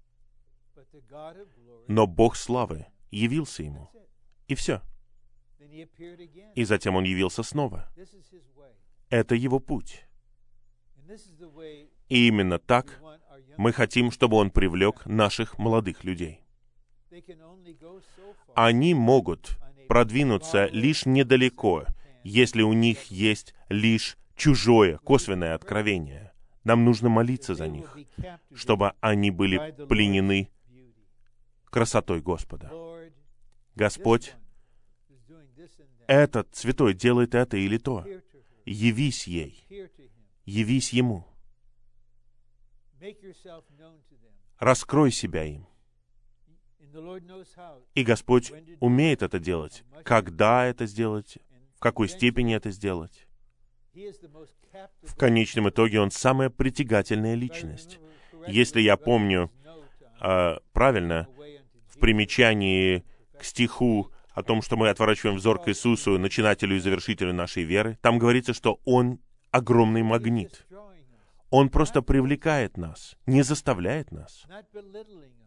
Но Бог славы явился ему. И все. И затем он явился снова. Это его путь. И именно так мы хотим, чтобы он привлек наших молодых людей. Они могут продвинуться лишь недалеко, если у них есть лишь чужое, косвенное откровение. Нам нужно молиться за них, чтобы они были пленены красотой Господа. Господь, этот святой делает это или то. Явись ей. Явись ему. Раскрой себя им. И Господь умеет это делать. Когда это сделать, в какой степени это сделать. В конечном итоге Он самая притягательная личность. Если я помню э, правильно, примечании к стиху о том, что мы отворачиваем взор к Иисусу, начинателю и завершителю нашей веры, там говорится, что Он огромный магнит. Он просто привлекает нас, не заставляет нас,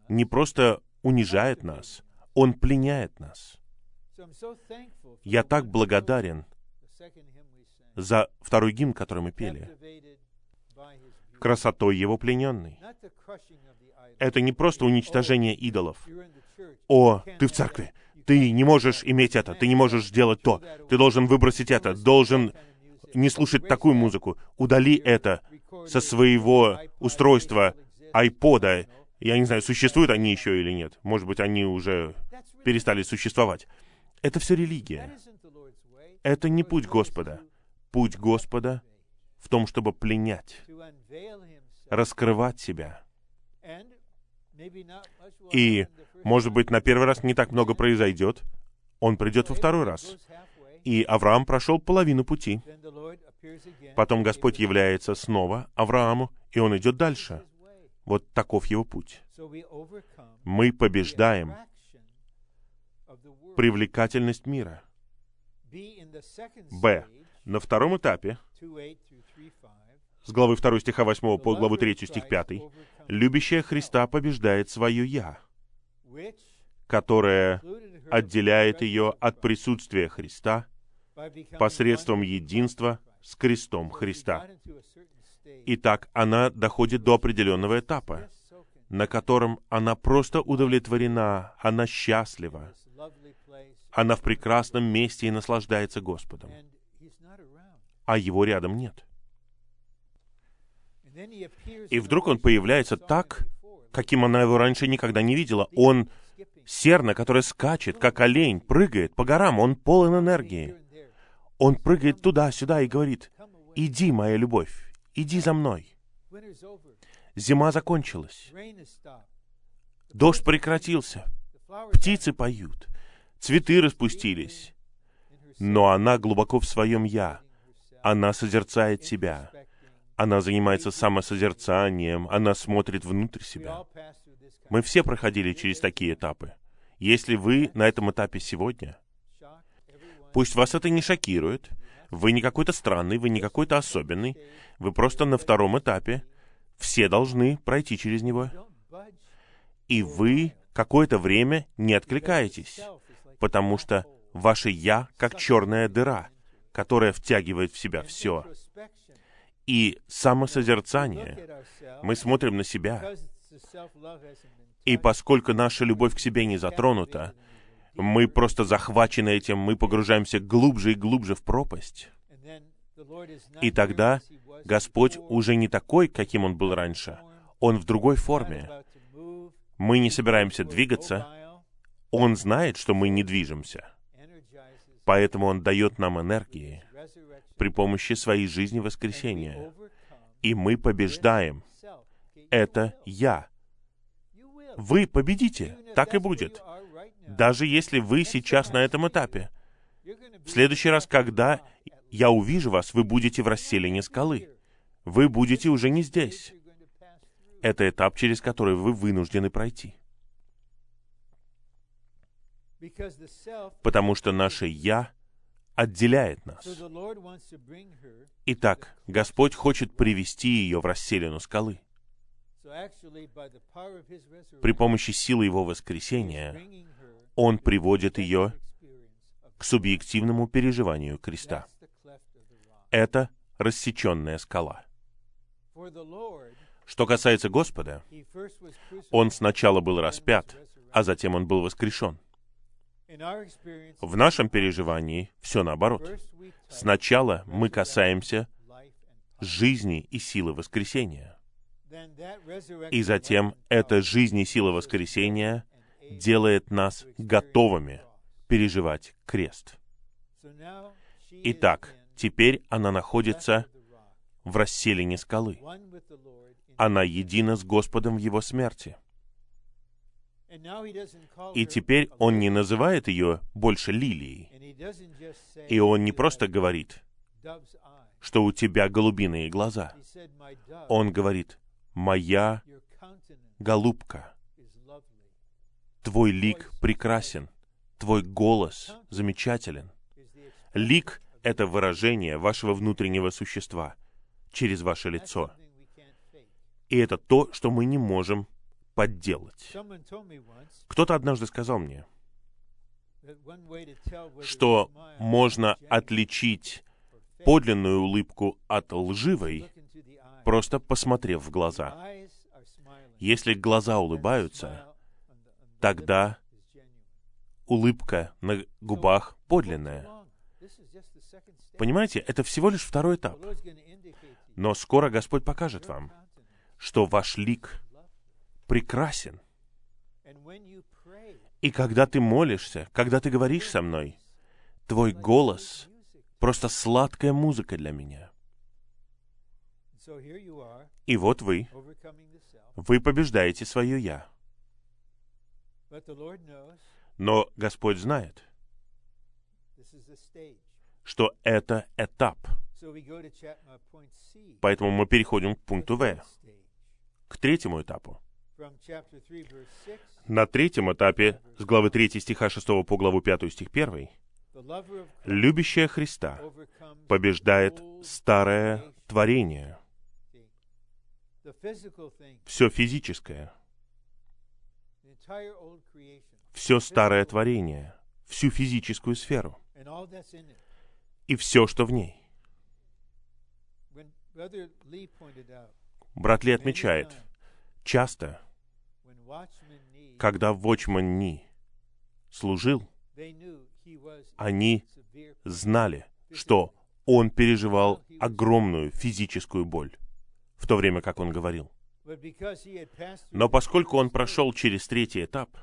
не просто унижает нас, Он пленяет нас. Я так благодарен за второй гимн, который мы пели. Красотой его плененный. Это не просто уничтожение идолов. О, ты в церкви, ты не можешь иметь это, ты не можешь сделать то, ты должен выбросить это, должен не слушать такую музыку, удали это со своего устройства, айпода. Я не знаю, существуют они еще или нет. Может быть, они уже перестали существовать. Это все религия. Это не путь Господа. Путь Господа в том, чтобы пленять, раскрывать себя. И может быть, на первый раз не так много произойдет. Он придет во второй раз. И Авраам прошел половину пути. Потом Господь является снова Аврааму, и он идет дальше. Вот таков его путь. Мы побеждаем привлекательность мира. Б. На втором этапе, с главы 2 стиха 8 по главу 3 стих 5, любящая Христа побеждает свое «я», которое отделяет ее от присутствия Христа посредством единства с крестом Христа. Итак, она доходит до определенного этапа, на котором она просто удовлетворена, она счастлива, она в прекрасном месте и наслаждается Господом, а его рядом нет. И вдруг он появляется так, каким она его раньше никогда не видела. Он серна, которая скачет, как олень, прыгает по горам, он полон энергии. Он прыгает туда-сюда и говорит, «Иди, моя любовь, иди за мной». Зима закончилась. Дождь прекратился. Птицы поют. Цветы распустились. Но она глубоко в своем «я». Она созерцает себя. Она занимается самосозерцанием, она смотрит внутрь себя. Мы все проходили через такие этапы. Если вы на этом этапе сегодня, пусть вас это не шокирует, вы не какой-то странный, вы не какой-то особенный, вы просто на втором этапе, все должны пройти через него. И вы какое-то время не откликаетесь, потому что ваше «я» как черная дыра, которая втягивает в себя все и самосозерцание. Мы смотрим на себя, И поскольку наша любовь к себе не затронута, мы просто захвачены этим, мы погружаемся глубже и глубже в пропасть. И тогда Господь уже не такой, каким Он был раньше. Он в другой форме. Мы не собираемся двигаться. Он знает, что мы не движемся. Поэтому Он дает нам энергии при помощи своей жизни воскресения. И мы побеждаем. Это я. Вы победите. Так и будет. Даже если вы сейчас на этом этапе. В следующий раз, когда я увижу вас, вы будете в расселении скалы. Вы будете уже не здесь. Это этап, через который вы вынуждены пройти. Потому что наше «я» отделяет нас. Итак, Господь хочет привести ее в расселину скалы. При помощи силы Его воскресения Он приводит ее к субъективному переживанию креста. Это рассеченная скала. Что касается Господа, Он сначала был распят, а затем Он был воскрешен. В нашем переживании все наоборот. Сначала мы касаемся жизни и силы воскресения. И затем эта жизнь и сила воскресения делает нас готовыми переживать крест. Итак, теперь она находится в расселине скалы. Она едина с Господом в его смерти. И теперь он не называет ее больше лилией. И он не просто говорит, что у тебя голубиные глаза. Он говорит, моя голубка, твой лик прекрасен, твой голос замечателен. Лик — это выражение вашего внутреннего существа через ваше лицо. И это то, что мы не можем подделать. Кто-то однажды сказал мне, что можно отличить подлинную улыбку от лживой, просто посмотрев в глаза. Если глаза улыбаются, тогда улыбка на губах подлинная. Понимаете, это всего лишь второй этап. Но скоро Господь покажет вам, что ваш лик прекрасен. И когда ты молишься, когда ты говоришь со мной, твой голос — просто сладкая музыка для меня. И вот вы, вы побеждаете свое «я». Но Господь знает, что это этап. Поэтому мы переходим к пункту В, к третьему этапу. На третьем этапе, с главы 3 стиха 6 по главу 5 стих 1, любящая Христа побеждает старое творение, все физическое, все старое творение, всю физическую сферу. и все, что в ней. Брат Ли отмечает, часто, когда Вочман Ни служил, они знали, что он переживал огромную физическую боль в то время, как он говорил. Но поскольку он прошел через третий этап,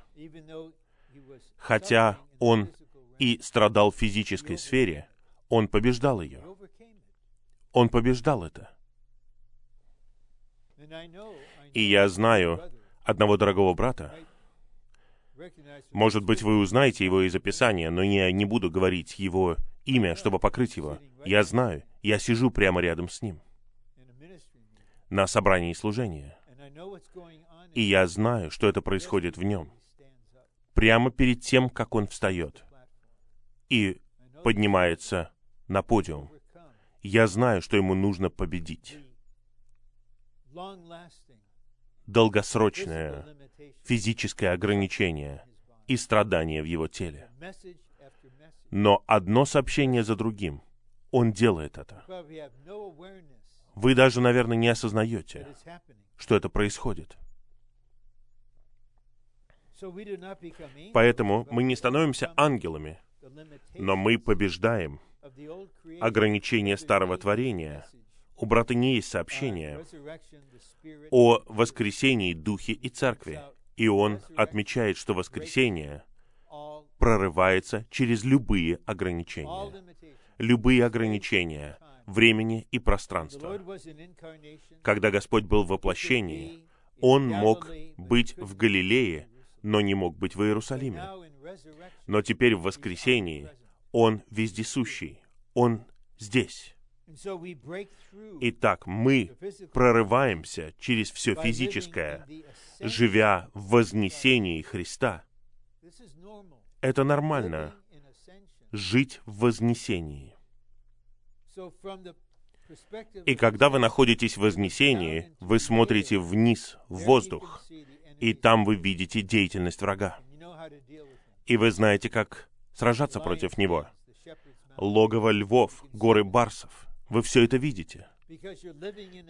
хотя он и страдал в физической сфере, он побеждал ее. Он побеждал это. И я знаю одного дорогого брата. Может быть, вы узнаете его из описания, но я не буду говорить его имя, чтобы покрыть его. Я знаю, я сижу прямо рядом с ним на собрании служения. И я знаю, что это происходит в нем. Прямо перед тем, как он встает и поднимается на подиум. Я знаю, что ему нужно победить долгосрочное физическое ограничение и страдание в его теле. Но одно сообщение за другим. Он делает это. Вы даже, наверное, не осознаете, что это происходит. Поэтому мы не становимся ангелами, но мы побеждаем ограничения старого творения. У брата не есть сообщение о воскресении Духе и Церкви. И он отмечает, что воскресение прорывается через любые ограничения. Любые ограничения времени и пространства. Когда Господь был в воплощении, Он мог быть в Галилее, но не мог быть в Иерусалиме. Но теперь в воскресении Он вездесущий. Он здесь. Итак, мы прорываемся через все физическое, живя в вознесении Христа. Это нормально — жить в вознесении. И когда вы находитесь в вознесении, вы смотрите вниз, в воздух, и там вы видите деятельность врага. И вы знаете, как сражаться против него. Логово львов, горы барсов. Вы все это видите.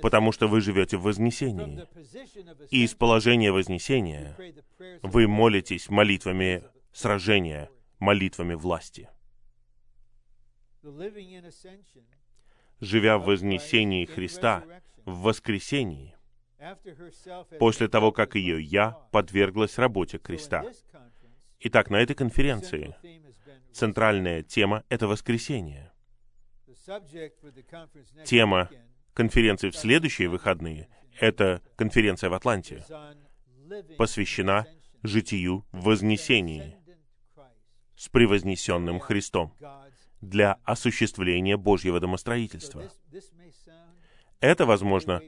Потому что вы живете в вознесении. И из положения вознесения вы молитесь молитвами сражения, молитвами власти живя в вознесении Христа, в воскресении, после того, как ее «я» подверглась работе креста. Итак, на этой конференции центральная тема — это воскресение. Тема конференции в следующие выходные — это конференция в Атланте, посвящена житию в вознесении с превознесенным Христом для осуществления Божьего домостроительства. Это, возможно,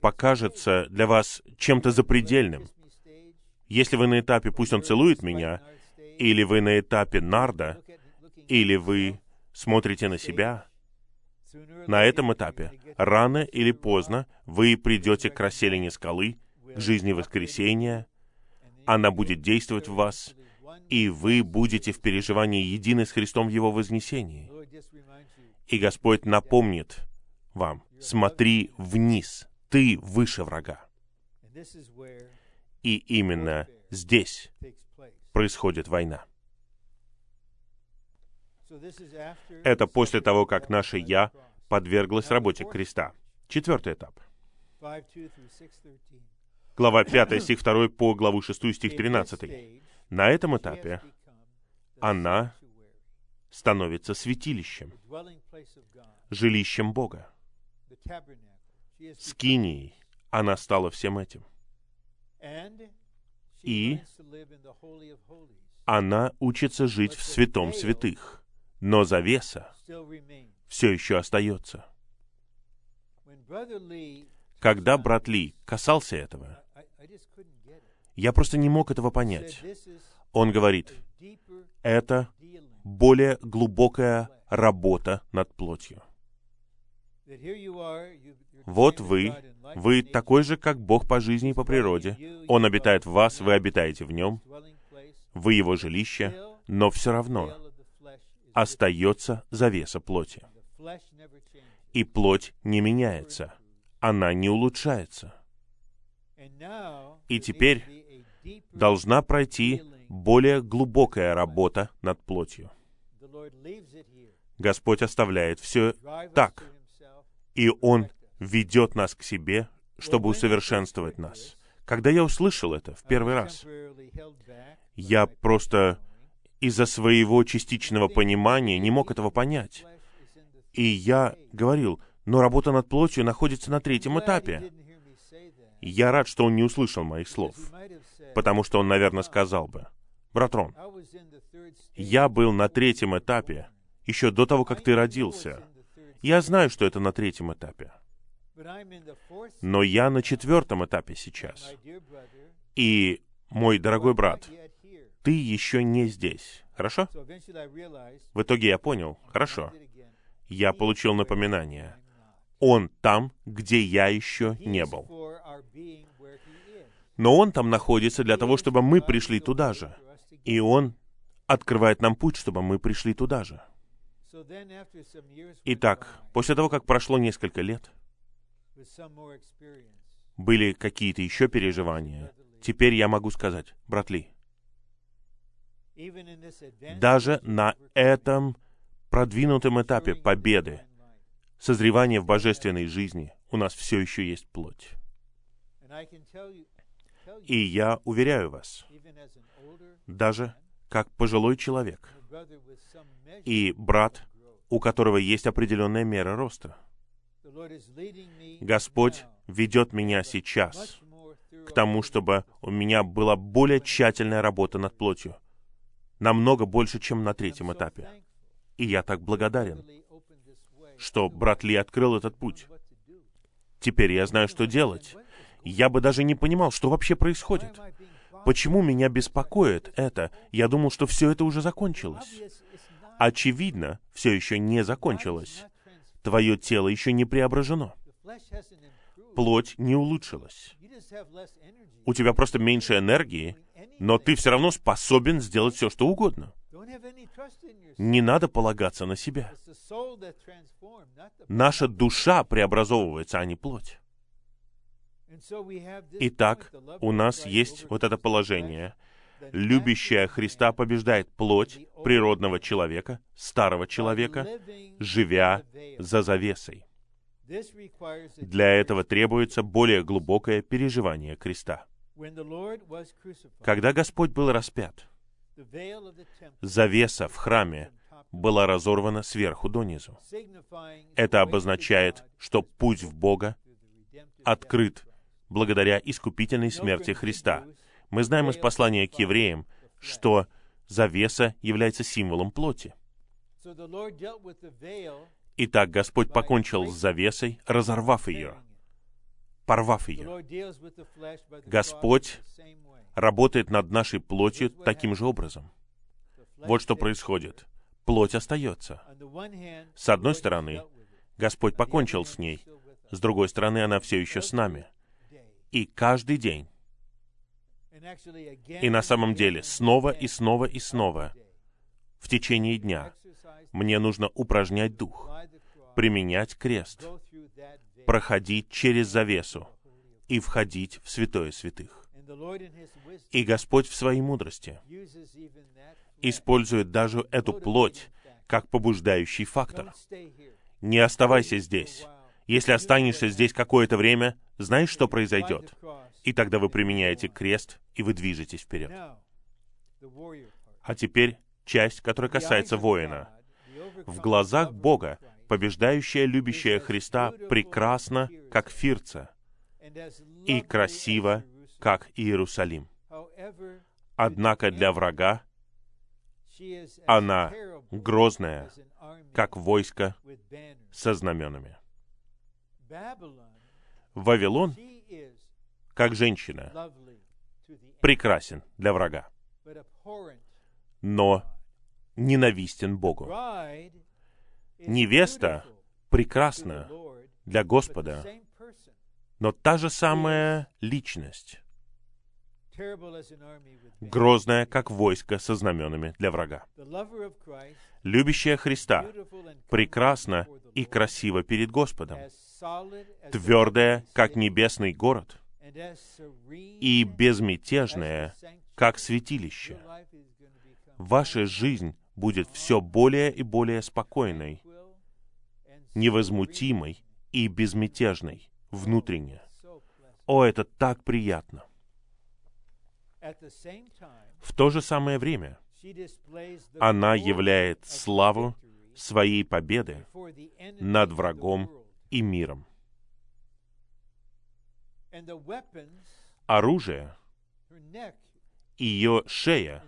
покажется для вас чем-то запредельным. Если вы на этапе «пусть он целует меня», или вы на этапе «нарда», или вы смотрите на себя, на этом этапе, рано или поздно, вы придете к расселине скалы, к жизни воскресения, она будет действовать в вас, и вы будете в переживании едины с Христом в Его вознесении. И Господь напомнит вам, смотри вниз, ты выше врага. И именно здесь происходит война. Это после того, как наше «я» подверглось работе креста. Четвертый этап. Глава 5, стих 2 по главу 6, стих 13. На этом этапе она становится святилищем, жилищем Бога. Скинией она стала всем этим. И она учится жить в святом святых, но завеса все еще остается. Когда брат Ли касался этого, я просто не мог этого понять. Он говорит, это более глубокая работа над плотью. Вот вы, вы такой же, как Бог по жизни и по природе. Он обитает в вас, вы обитаете в нем, вы его жилище, но все равно остается завеса плоти. И плоть не меняется, она не улучшается. И теперь должна пройти более глубокая работа над плотью. Господь оставляет все так, и Он ведет нас к себе, чтобы усовершенствовать нас. Когда я услышал это в первый раз, я просто из-за своего частичного понимания не мог этого понять. И я говорил, но работа над плотью находится на третьем этапе. Я рад, что он не услышал моих слов, потому что он, наверное, сказал бы, «Брат Рон, я был на третьем этапе еще до того, как ты родился. Я знаю, что это на третьем этапе. Но я на четвертом этапе сейчас. И, мой дорогой брат, ты еще не здесь. Хорошо? В итоге я понял. Хорошо. Я получил напоминание. Он там, где я еще не был. Но он там находится для того, чтобы мы пришли туда же. И он открывает нам путь, чтобы мы пришли туда же. Итак, после того, как прошло несколько лет, были какие-то еще переживания, теперь я могу сказать, брат Ли, Даже на этом продвинутом этапе победы, созревания в божественной жизни, у нас все еще есть плоть. И я уверяю вас, даже как пожилой человек и брат, у которого есть определенная мера роста, Господь ведет меня сейчас к тому, чтобы у меня была более тщательная работа над плотью, намного больше, чем на третьем этапе. И я так благодарен, что брат Ли открыл этот путь. Теперь я знаю, что делать. Я бы даже не понимал, что вообще происходит. Почему меня беспокоит это? Я думал, что все это уже закончилось. Очевидно, все еще не закончилось. Твое тело еще не преображено. Плоть не улучшилась. У тебя просто меньше энергии, но ты все равно способен сделать все, что угодно. Не надо полагаться на себя. Наша душа преобразовывается, а не плоть. Итак, у нас есть вот это положение. Любящая Христа побеждает плоть природного человека, старого человека, живя за завесой. Для этого требуется более глубокое переживание креста. Когда Господь был распят, завеса в храме была разорвана сверху донизу. Это обозначает, что путь в Бога открыт благодаря искупительной смерти Христа. Мы знаем из послания к евреям, что завеса является символом плоти. Итак, Господь покончил с завесой, разорвав ее, порвав ее. Господь работает над нашей плотью таким же образом. Вот что происходит. Плоть остается. С одной стороны, Господь покончил с ней. С другой стороны, она все еще с нами. И каждый день. И на самом деле, снова и снова и снова, в течение дня, мне нужно упражнять дух, применять крест, проходить через завесу и входить в святое святых. И Господь в своей мудрости использует даже эту плоть как побуждающий фактор. Не оставайся здесь. Если останешься здесь какое-то время, знаешь, что произойдет? И тогда вы применяете крест, и вы движетесь вперед. А теперь часть, которая касается воина. В глазах Бога побеждающая, любящая Христа прекрасна, как Фирца, и красиво, как Иерусалим. Однако для врага она грозная, как войско со знаменами. Вавилон, как женщина, прекрасен для врага, но ненавистен Богу. Невеста прекрасна для Господа, но та же самая личность, грозная, как войско со знаменами для врага. Любящая Христа прекрасна и красива перед Господом, твердая, как небесный город, и безмятежная, как святилище. Ваша жизнь будет все более и более спокойной, невозмутимой и безмятежной внутренне. О, это так приятно! В то же самое время она являет славу своей победы над врагом и миром. Оружие, ее шея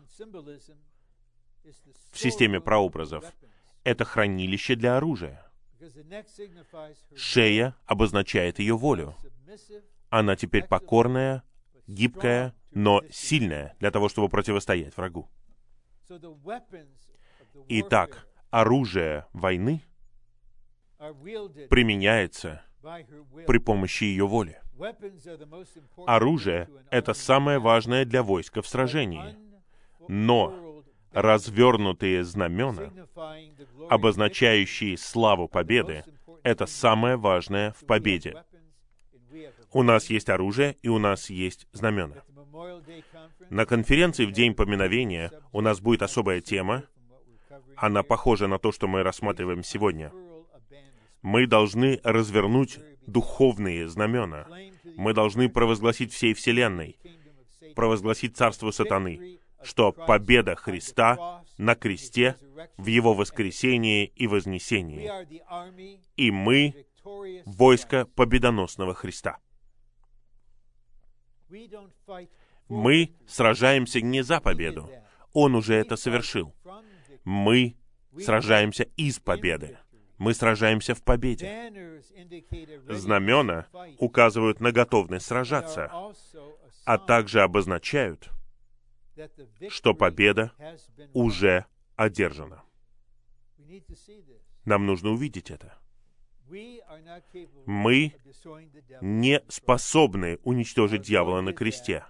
в системе прообразов — это хранилище для оружия. Шея обозначает ее волю. Она теперь покорная, гибкая, но сильная для того, чтобы противостоять врагу. Итак, оружие войны применяется при помощи ее воли. Оружие — это самое важное для войска в сражении. Но развернутые знамена, обозначающие славу победы, это самое важное в победе. У нас есть оружие, и у нас есть знамена. На конференции в День поминовения у нас будет особая тема. Она похожа на то, что мы рассматриваем сегодня. Мы должны развернуть духовные знамена. Мы должны провозгласить всей Вселенной, провозгласить царство сатаны, что победа Христа на кресте, в Его воскресении и вознесении. И мы — войско победоносного Христа. Мы сражаемся не за победу. Он уже это совершил. Мы сражаемся из победы. Мы сражаемся в победе. Знамена указывают на готовность сражаться, а также обозначают, что победа уже одержана. Нам нужно увидеть это. Мы не способны уничтожить дьявола на кресте.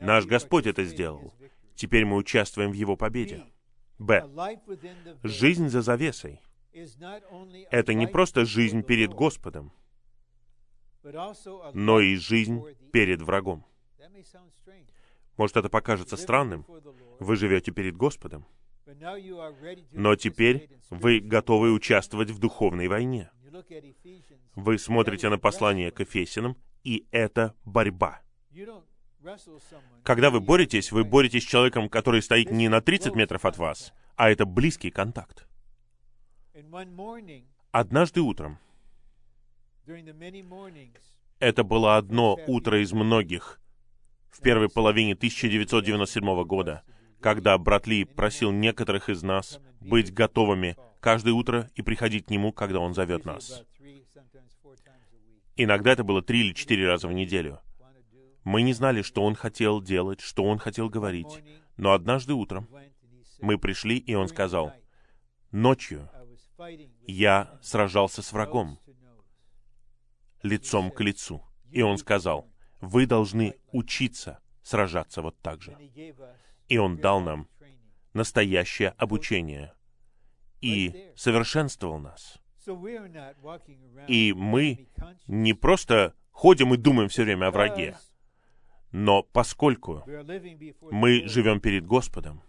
Наш Господь это сделал. Теперь мы участвуем в его победе. Б. Жизнь за завесой — это не просто жизнь перед Господом, но и жизнь перед врагом. Может, это покажется странным. Вы живете перед Господом. Но теперь вы готовы участвовать в духовной войне. Вы смотрите на послание к Ефесянам, и это борьба. Когда вы боретесь, вы боретесь с человеком, который стоит не на 30 метров от вас, а это близкий контакт. Однажды утром, это было одно утро из многих в первой половине 1997 года, когда брат Ли просил некоторых из нас быть готовыми каждое утро и приходить к нему, когда он зовет нас. Иногда это было три или четыре раза в неделю. Мы не знали, что он хотел делать, что он хотел говорить. Но однажды утром мы пришли, и он сказал, «Ночью я сражался с врагом, лицом к лицу». И он сказал, «Вы должны учиться сражаться вот так же». И он дал нам настоящее обучение и совершенствовал нас. И мы не просто ходим и думаем все время о враге, но поскольку мы живем перед Господом,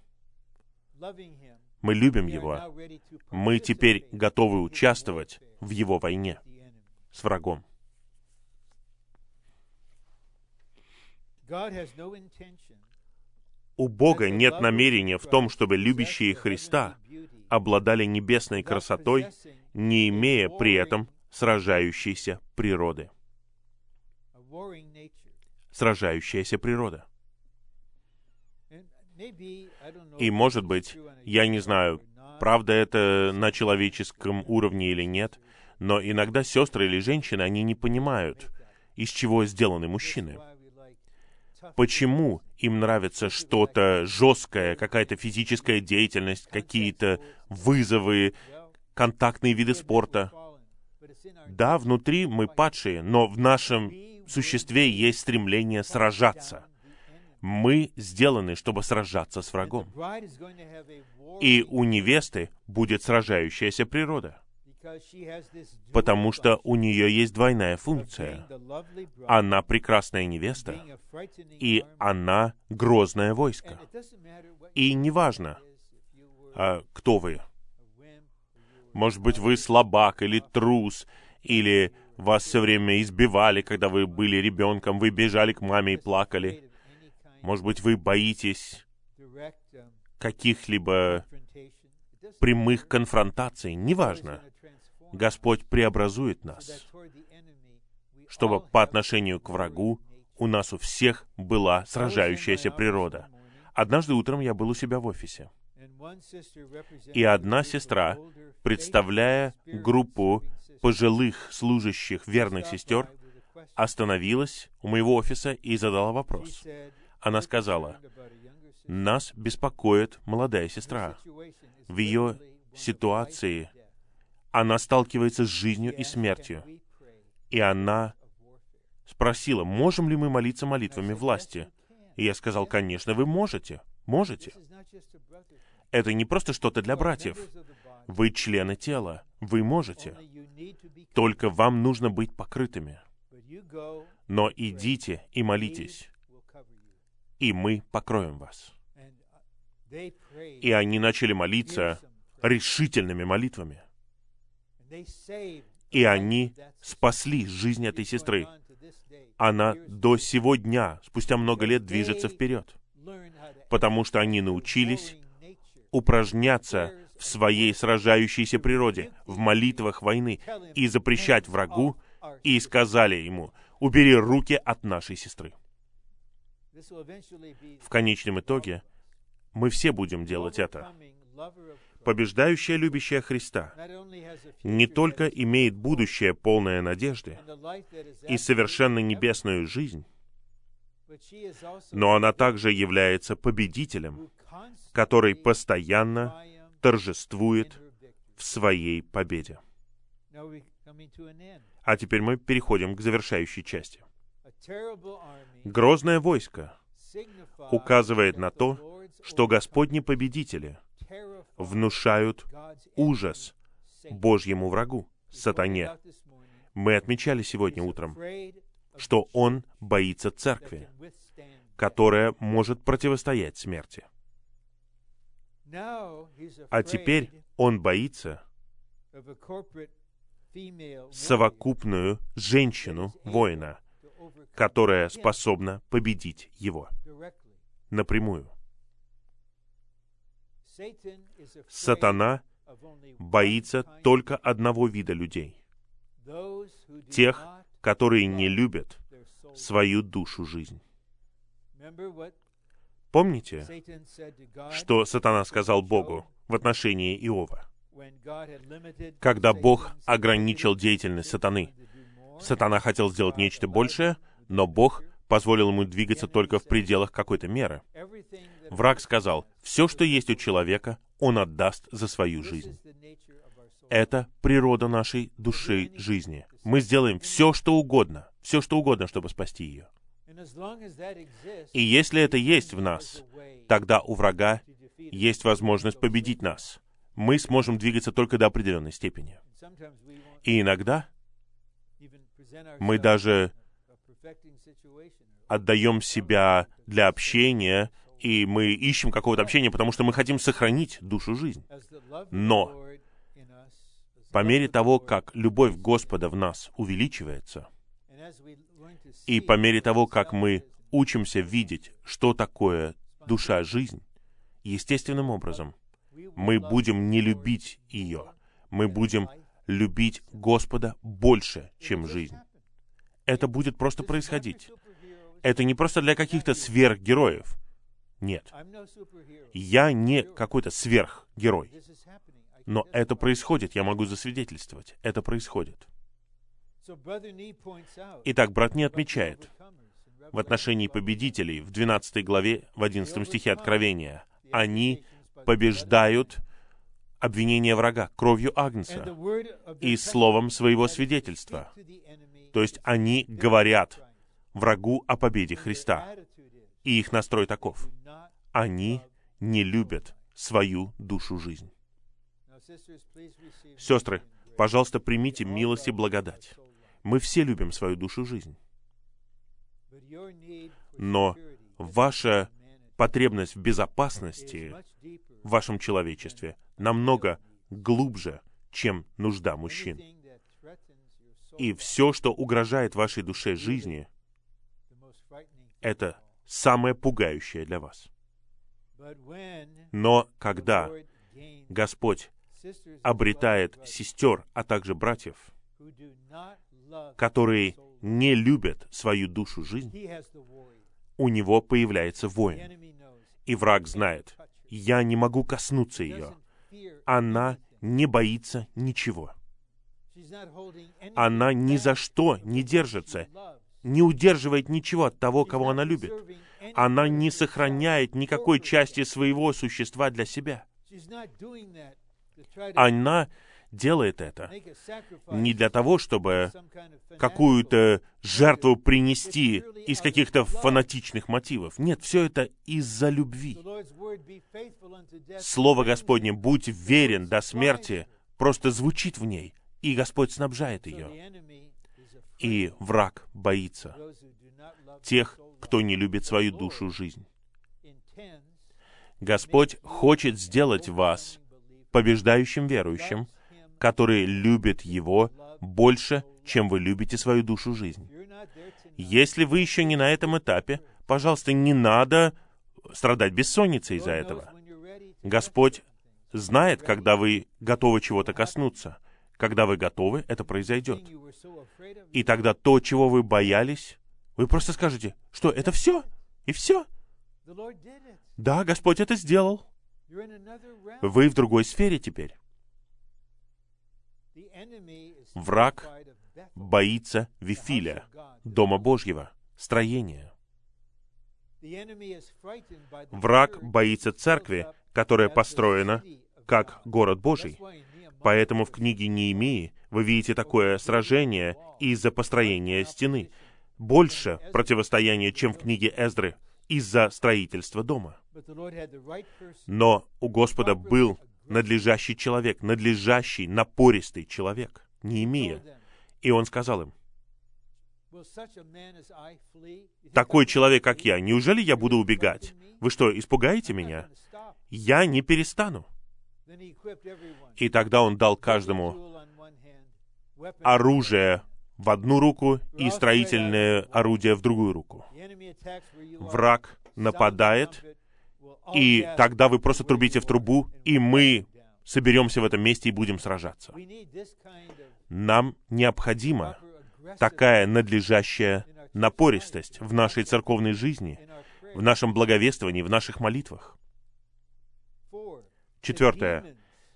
мы любим Его, мы теперь готовы участвовать в Его войне с врагом. У Бога нет намерения в том, чтобы любящие Христа обладали небесной красотой, не имея при этом сражающейся природы. Сражающаяся природа. И, может быть, я не знаю, правда это на человеческом уровне или нет, но иногда сестры или женщины, они не понимают, из чего сделаны мужчины. Почему им нравится что-то жесткое, какая-то физическая деятельность, какие-то вызовы, контактные виды спорта. Да, внутри мы падшие, но в нашем существе есть стремление сражаться. Мы сделаны, чтобы сражаться с врагом. И у невесты будет сражающаяся природа потому что у нее есть двойная функция. Она прекрасная невеста, и она грозное войско. И неважно, а, кто вы. Может быть, вы слабак или трус, или вас все время избивали, когда вы были ребенком, вы бежали к маме и плакали. Может быть, вы боитесь каких-либо прямых конфронтаций, неважно. Господь преобразует нас, чтобы по отношению к врагу у нас у всех была сражающаяся природа. Однажды утром я был у себя в офисе, и одна сестра, представляя группу пожилых служащих верных сестер, остановилась у моего офиса и задала вопрос. Она сказала, «Нас беспокоит молодая сестра. В ее ситуации она сталкивается с жизнью и смертью. И она спросила, можем ли мы молиться молитвами власти. И я сказал, конечно, вы можете, можете. Это не просто что-то для братьев. Вы члены тела, вы можете. Только вам нужно быть покрытыми. Но идите и молитесь. и мы покроем вас. И они начали молиться решительными молитвами. И они спасли жизнь этой сестры. Она до сего дня, спустя много лет, движется вперед. Потому что они научились упражняться в своей сражающейся природе, в молитвах войны, и запрещать врагу, и сказали ему, убери руки от нашей сестры. В конечном итоге мы все будем делать это. Побеждающая любящая Христа не только имеет будущее полное надежды и совершенно небесную жизнь, но она также является победителем, который постоянно торжествует в своей победе. А теперь мы переходим к завершающей части. Грозное войско указывает на то, что Господни победители внушают ужас Божьему врагу, сатане. Мы отмечали сегодня утром, что он боится церкви, которая может противостоять смерти. А теперь он боится совокупную женщину-воина, которая способна победить его напрямую. Сатана боится только одного вида людей. Тех, которые не любят свою душу жизнь. Помните, что сатана сказал Богу в отношении Иова? Когда Бог ограничил деятельность сатаны, сатана хотел сделать нечто большее, но Бог позволил ему двигаться только в пределах какой-то меры. Враг сказал, все, что есть у человека, он отдаст за свою жизнь. Это природа нашей души жизни. Мы сделаем все, что угодно, все, что угодно, чтобы спасти ее. И если это есть в нас, тогда у врага есть возможность победить нас. Мы сможем двигаться только до определенной степени. И иногда мы даже отдаем себя для общения, и мы ищем какого-то общения, потому что мы хотим сохранить душу жизнь. Но по мере того, как любовь Господа в нас увеличивается, и по мере того, как мы учимся видеть, что такое душа жизнь, естественным образом мы будем не любить ее. Мы будем любить Господа больше, чем жизнь. Это будет просто происходить. Это не просто для каких-то сверхгероев. Нет. Я не какой-то сверхгерой. Но это происходит, я могу засвидетельствовать. Это происходит. Итак, брат не отмечает в отношении победителей в 12 главе, в 11 стихе Откровения. Они побеждают обвинение врага кровью Агнца и словом своего свидетельства. То есть они говорят врагу о победе Христа. И их настрой таков. Они не любят свою душу жизнь. Сестры, пожалуйста, примите милость и благодать. Мы все любим свою душу жизнь. Но ваша потребность в безопасности в вашем человечестве намного глубже, чем нужда мужчин. И все, что угрожает вашей душе жизни, это самое пугающее для вас. Но когда Господь обретает сестер, а также братьев, которые не любят свою душу жизнь, у него появляется воин. И враг знает, я не могу коснуться ее. Она не боится ничего. Она ни за что не держится, не удерживает ничего от того, кого она любит. Она не сохраняет никакой части своего существа для себя. Она делает это не для того, чтобы какую-то жертву принести из каких-то фанатичных мотивов. Нет, все это из-за любви. Слово Господне «Будь верен до смерти» просто звучит в ней, и Господь снабжает ее. И враг боится тех, кто не любит свою душу жизнь. Господь хочет сделать вас побеждающим верующим, который любит Его больше, чем вы любите свою душу жизнь. Если вы еще не на этом этапе, пожалуйста, не надо страдать бессонницей из-за этого. Господь знает, когда вы готовы чего-то коснуться. Когда вы готовы, это произойдет. И тогда то, чего вы боялись, вы просто скажете, что это все? И все? Да, Господь это сделал. Вы в другой сфере теперь. Враг боится Вифиля, Дома Божьего, строения. Враг боится церкви, которая построена как город Божий. Поэтому в книге Неемии вы видите такое сражение из-за построения стены. Больше противостояния, чем в книге Эздры, из-за строительства дома. Но у Господа был надлежащий человек, надлежащий, напористый человек, Неемия. И он сказал им, такой человек, как я, неужели я буду убегать? Вы что, испугаете меня? Я не перестану. И тогда он дал каждому оружие в одну руку и строительное орудие в другую руку. Враг нападает, и тогда вы просто трубите в трубу, и мы соберемся в этом месте и будем сражаться. Нам необходима такая надлежащая напористость в нашей церковной жизни, в нашем благовествовании, в наших молитвах. Четвертое.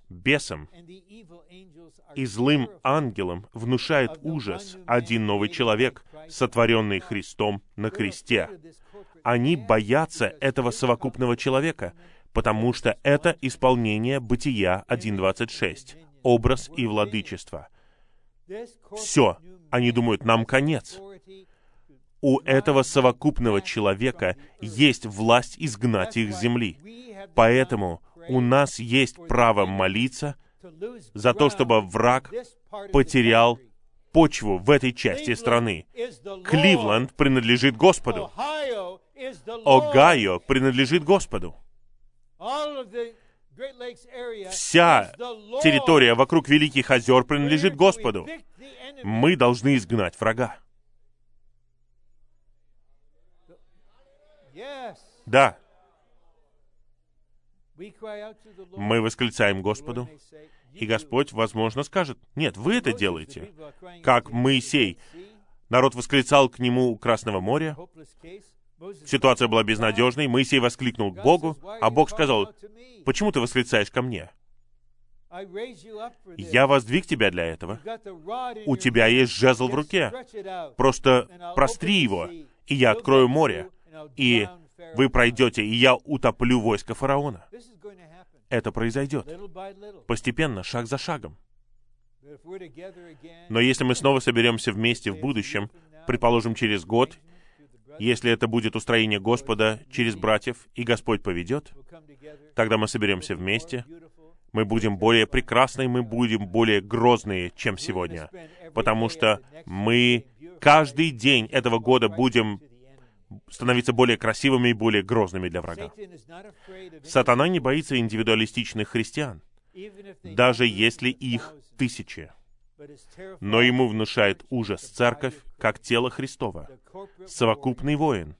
Бесам и злым ангелам внушает ужас один новый человек, сотворенный Христом на кресте. Они боятся этого совокупного человека, потому что это исполнение Бытия 1.26, образ и владычество. Все, они думают, нам конец. У этого совокупного человека есть власть изгнать их с земли. Поэтому у нас есть право молиться за то, чтобы враг потерял почву в этой части страны. Кливленд принадлежит Господу. Огайо принадлежит Господу. Вся территория вокруг Великих озер принадлежит Господу. Мы должны изгнать врага. Да. Мы восклицаем Господу, и Господь, возможно, скажет, «Нет, вы это делаете». Как Моисей. Народ восклицал к нему у Красного моря. Ситуация была безнадежной. Моисей воскликнул к Богу, а Бог сказал, «Почему ты восклицаешь ко мне?» Я воздвиг тебя для этого. У тебя есть жезл в руке. Просто простри его, и я открою море, и вы пройдете, и я утоплю войско фараона. Это произойдет. Постепенно, шаг за шагом. Но если мы снова соберемся вместе в будущем, предположим, через год, если это будет устроение Господа через братьев, и Господь поведет, тогда мы соберемся вместе, мы будем более прекрасны, мы будем более грозные, чем сегодня, потому что мы каждый день этого года будем становиться более красивыми и более грозными для врага. Сатана не боится индивидуалистичных христиан, даже если их тысячи. Но ему внушает ужас церковь, как тело Христова, совокупный воин,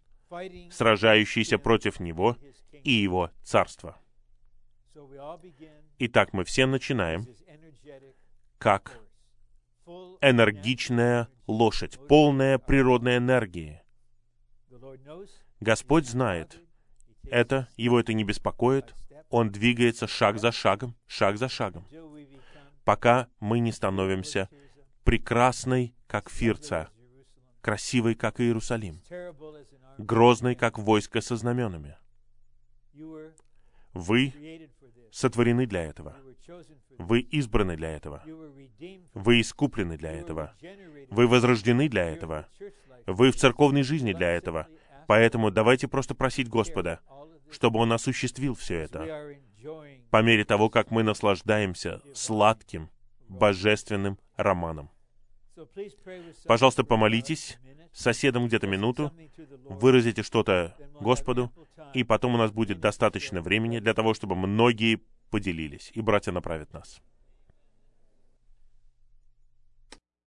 сражающийся против него и его царства. Итак, мы все начинаем как энергичная лошадь, полная природной энергии, Господь знает это, его это не беспокоит, он двигается шаг за шагом, шаг за шагом, пока мы не становимся прекрасной, как Фирца, красивой, как Иерусалим, грозной, как войско со знаменами. Вы сотворены для этого. Вы избраны для этого. Вы искуплены для этого. Вы возрождены для этого. Вы в церковной жизни для этого. Поэтому давайте просто просить Господа, чтобы Он осуществил все это по мере того, как мы наслаждаемся сладким, божественным романом. Пожалуйста, помолитесь соседом где-то минуту, выразите что-то Господу, и потом у нас будет достаточно времени для того, чтобы многие поделились, и братья направят нас.